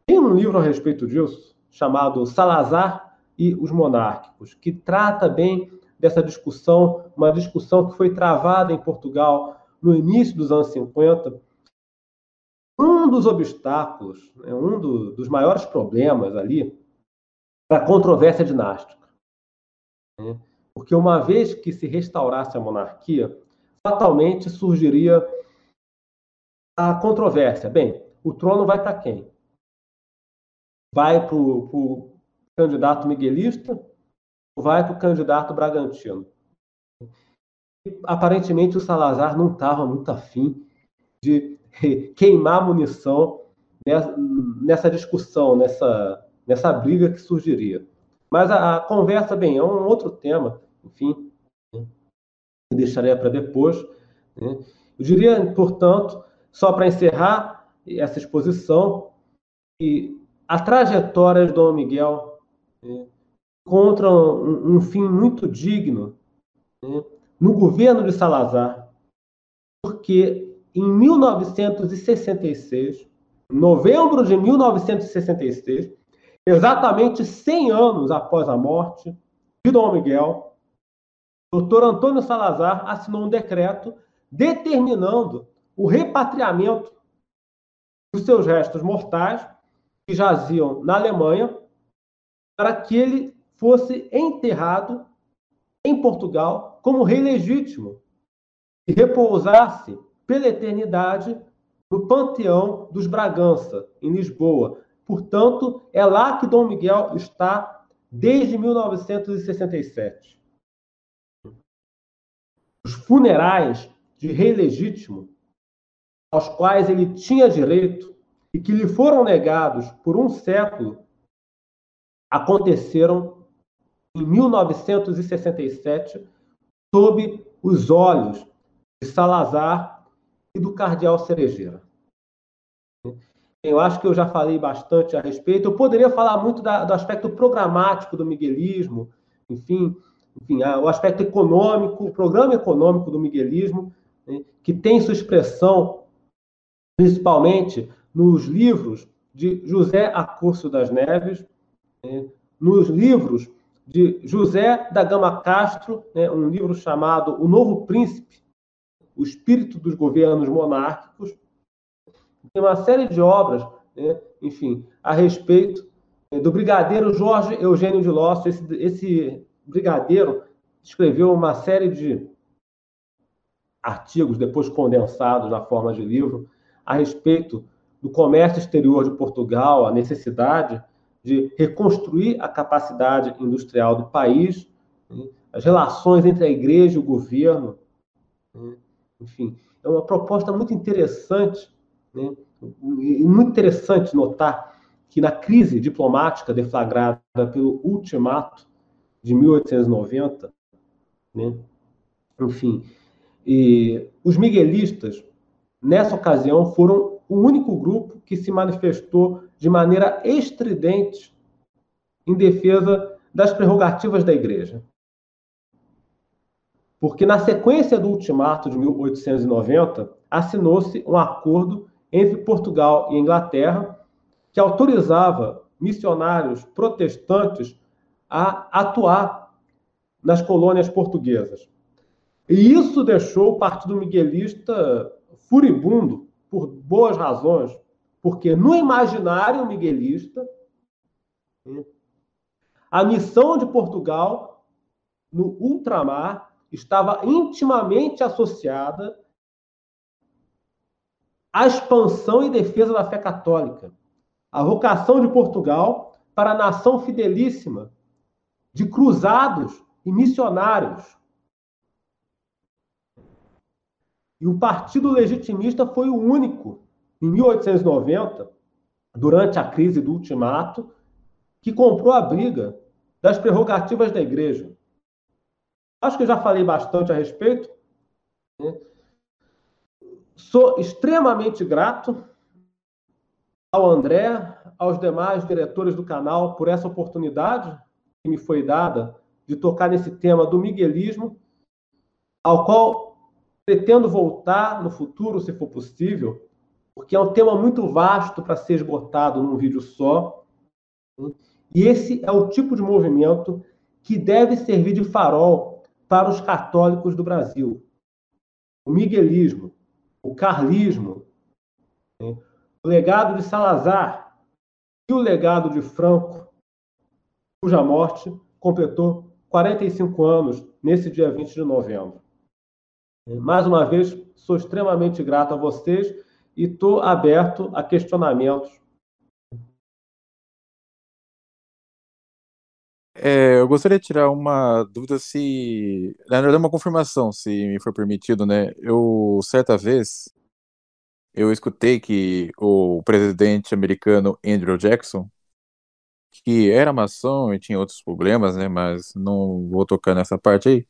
Tem um livro a respeito disso, chamado Salazar e os Monárquicos, que trata bem dessa discussão, uma discussão que foi travada em Portugal no início dos anos 50. Um dos obstáculos, né, um do, dos maiores problemas ali, era a controvérsia dinástica. Né? Porque uma vez que se restaurasse a monarquia, fatalmente surgiria a controvérsia. Bem, o trono vai para quem? Vai para o candidato miguelista ou vai para o candidato bragantino? Aparentemente, o Salazar não estava muito afim de queimar munição nessa discussão, nessa, nessa briga que surgiria. Mas a, a conversa, bem, é um outro tema, enfim, né, deixaria para depois. Né? Eu diria, portanto, só para encerrar essa exposição, que a trajetória de Dom Miguel né, encontra um, um, fim muito digno né, no governo de Salazar, porque em 1966, novembro de 1966, exatamente 100 anos após a morte de Dom Miguel, o doutor Antônio Salazar assinou um decreto determinando o repatriamento dos seus restos mortais que jaziam na Alemanha, para que ele fosse enterrado em Portugal como rei legítimo e repousasse pela eternidade no panteão dos Bragança, em Lisboa. Portanto, é lá que Dom Miguel está desde 1967. Os funerais de rei legítimo, aos quais ele tinha direito, e que lhe foram negados por um século aconteceram em 1967 sob os olhos de Salazar e do cardeal Cerejeira. Eu acho que eu já falei bastante a respeito. Eu poderia falar muito da, do aspecto programático do miguelismo, enfim, enfim, o aspecto econômico, o programa econômico do miguelismo, né, que tem sua expressão principalmente nos livros de José Acurso das Neves, né, nos livros de José da Gama Castro, né, um livro chamado O Novo Príncipe, o Espírito dos Governos Monárquicos. Tem uma série de obras, né, enfim, a respeito né, do brigadeiro Jorge Eugênio de Lócio. Esse, esse brigadeiro escreveu uma série de artigos, depois condensados na forma de livro, a respeito do comércio exterior de Portugal, a necessidade de reconstruir a capacidade industrial do país, né? as relações entre a igreja e o governo. Né? Enfim, é uma proposta muito interessante, né? muito interessante notar que na crise diplomática deflagrada pelo ultimato de 1890, né? Enfim, os miguelistas, nessa ocasião, foram o único grupo que se manifestou de maneira estridente em defesa das prerrogativas da Igreja. Porque, na sequência do ultimato de 1890, assinou-se um acordo entre Portugal e Inglaterra que autorizava missionários protestantes a atuar nas colônias portuguesas. E isso deixou o Partido Miguelista furibundo por boas razões, porque no imaginário miguelista, a missão de Portugal no ultramar estava intimamente associada à expansão e defesa da fé católica. A vocação de Portugal para a nação fidelíssima de cruzados e missionários. E o Partido Legitimista foi o único, em 1890, durante a crise do ultimato, que comprou a briga das prerrogativas da igreja. Acho que eu já falei bastante a respeito. Né? Sou extremamente grato ao André, aos demais diretores do canal por essa oportunidade que me foi dada de tocar nesse tema do miguelismo, ao qual pretendo voltar no futuro, se for possível, porque é um tema muito vasto para ser esgotado num vídeo só. E esse é o tipo de movimento que deve servir de farol para os católicos do Brasil. O miguelismo, o carlismo, né? o legado de Salazar e o legado de Franco, cuja morte completou 45 anos nesse dia 20 de novembro. Mais uma vez, sou extremamente grato a vocês e estou aberto a questionamentos É, eu gostaria de tirar uma dúvida se. Na verdade, uma confirmação, se me for permitido, né? Eu, certa vez, eu escutei que o presidente americano Andrew Jackson, que era maçom e tinha outros problemas, né? Mas não vou tocar nessa parte aí.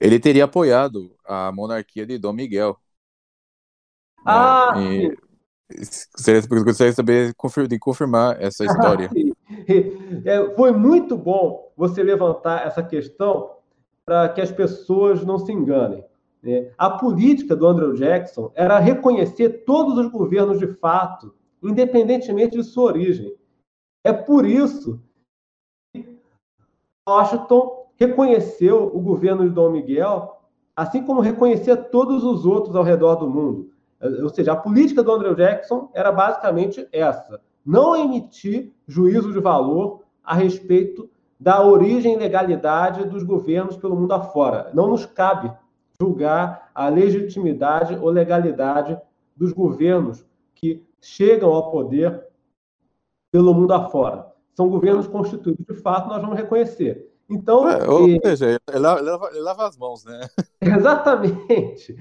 Ele teria apoiado a monarquia de Dom Miguel. Né? Ah, né? Gostaria, gostaria de saber de confirmar essa história. É, foi muito bom você levantar essa questão para que as pessoas não se enganem. Né? A política do Andrew Jackson era reconhecer todos os governos de fato, independentemente de sua origem. É por isso que Washington reconheceu o governo de Dom Miguel, assim como reconhecia todos os outros ao redor do mundo. Ou seja, a política do Andrew Jackson era basicamente essa: não emitir juízo de valor a respeito da origem e legalidade dos governos pelo mundo afora. Não nos cabe julgar a legitimidade ou legalidade dos governos que chegam ao poder pelo mundo afora. São governos constituídos de fato, nós vamos reconhecer. Então, é, ou e... seja, ele lava, ele lava, as mãos, né? Exatamente.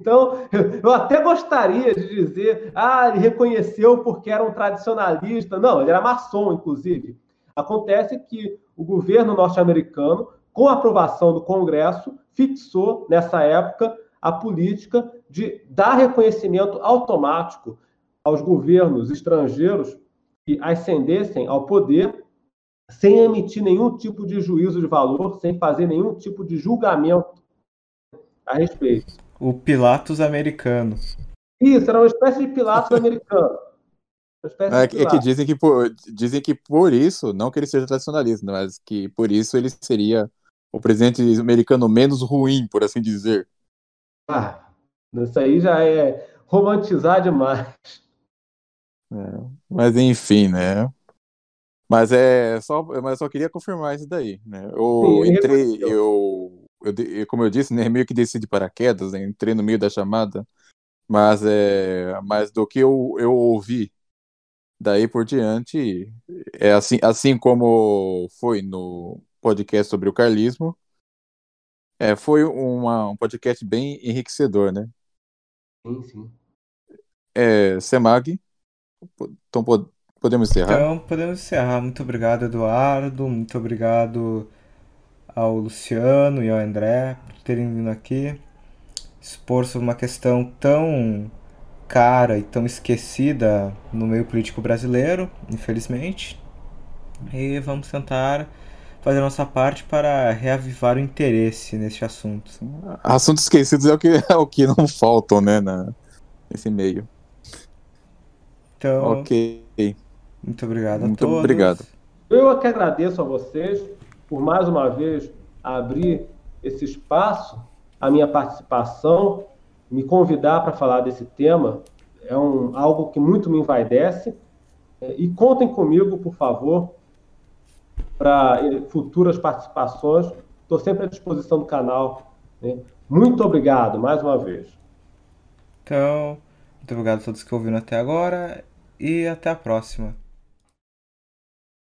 Então, eu até gostaria de dizer, ah, ele reconheceu porque era um tradicionalista. Não, ele era maçom, inclusive. Acontece que o governo norte-americano, com a aprovação do Congresso, fixou, nessa época, a política de dar reconhecimento automático aos governos estrangeiros que ascendessem ao poder sem emitir nenhum tipo de juízo de valor, sem fazer nenhum tipo de julgamento a respeito. O Pilatos americano. Isso, era uma espécie de Pilatos americano. É, é, que dizem que, por, dizem que por isso, não que ele seja tradicionalista, mas que por isso ele seria o presidente americano menos ruim, por assim dizer. Ah, isso aí já é romantizar demais. É, mas enfim, né? Mas é só, mas só queria confirmar isso daí, né? Eu Sim, entrei, eu, eu, como eu disse, né, meio que desci de paraquedas, né, entrei no meio da chamada, mas é, mas do que eu, eu ouvi daí por diante, é assim, assim como foi no podcast sobre o carlismo, é, foi uma, um podcast bem enriquecedor, né? Sim, sim. É, Semag, então Podemos encerrar? Então, podemos encerrar. Muito obrigado, Eduardo. Muito obrigado ao Luciano e ao André por terem vindo aqui expor sobre uma questão tão cara e tão esquecida no meio político brasileiro, infelizmente. E vamos tentar fazer a nossa parte para reavivar o interesse neste assunto. Assuntos esquecidos é o que, é o que não faltam, né, na, nesse meio. Então, Ok. Muito obrigado a Muito todos. obrigado. Eu é que agradeço a vocês por mais uma vez abrir esse espaço, a minha participação, me convidar para falar desse tema. É um, algo que muito me envaidece. É, E contem comigo, por favor, para eh, futuras participações. Estou sempre à disposição do canal. né? Muito obrigado mais uma vez. Então, muito obrigado a todos que ouviram até agora e até a próxima.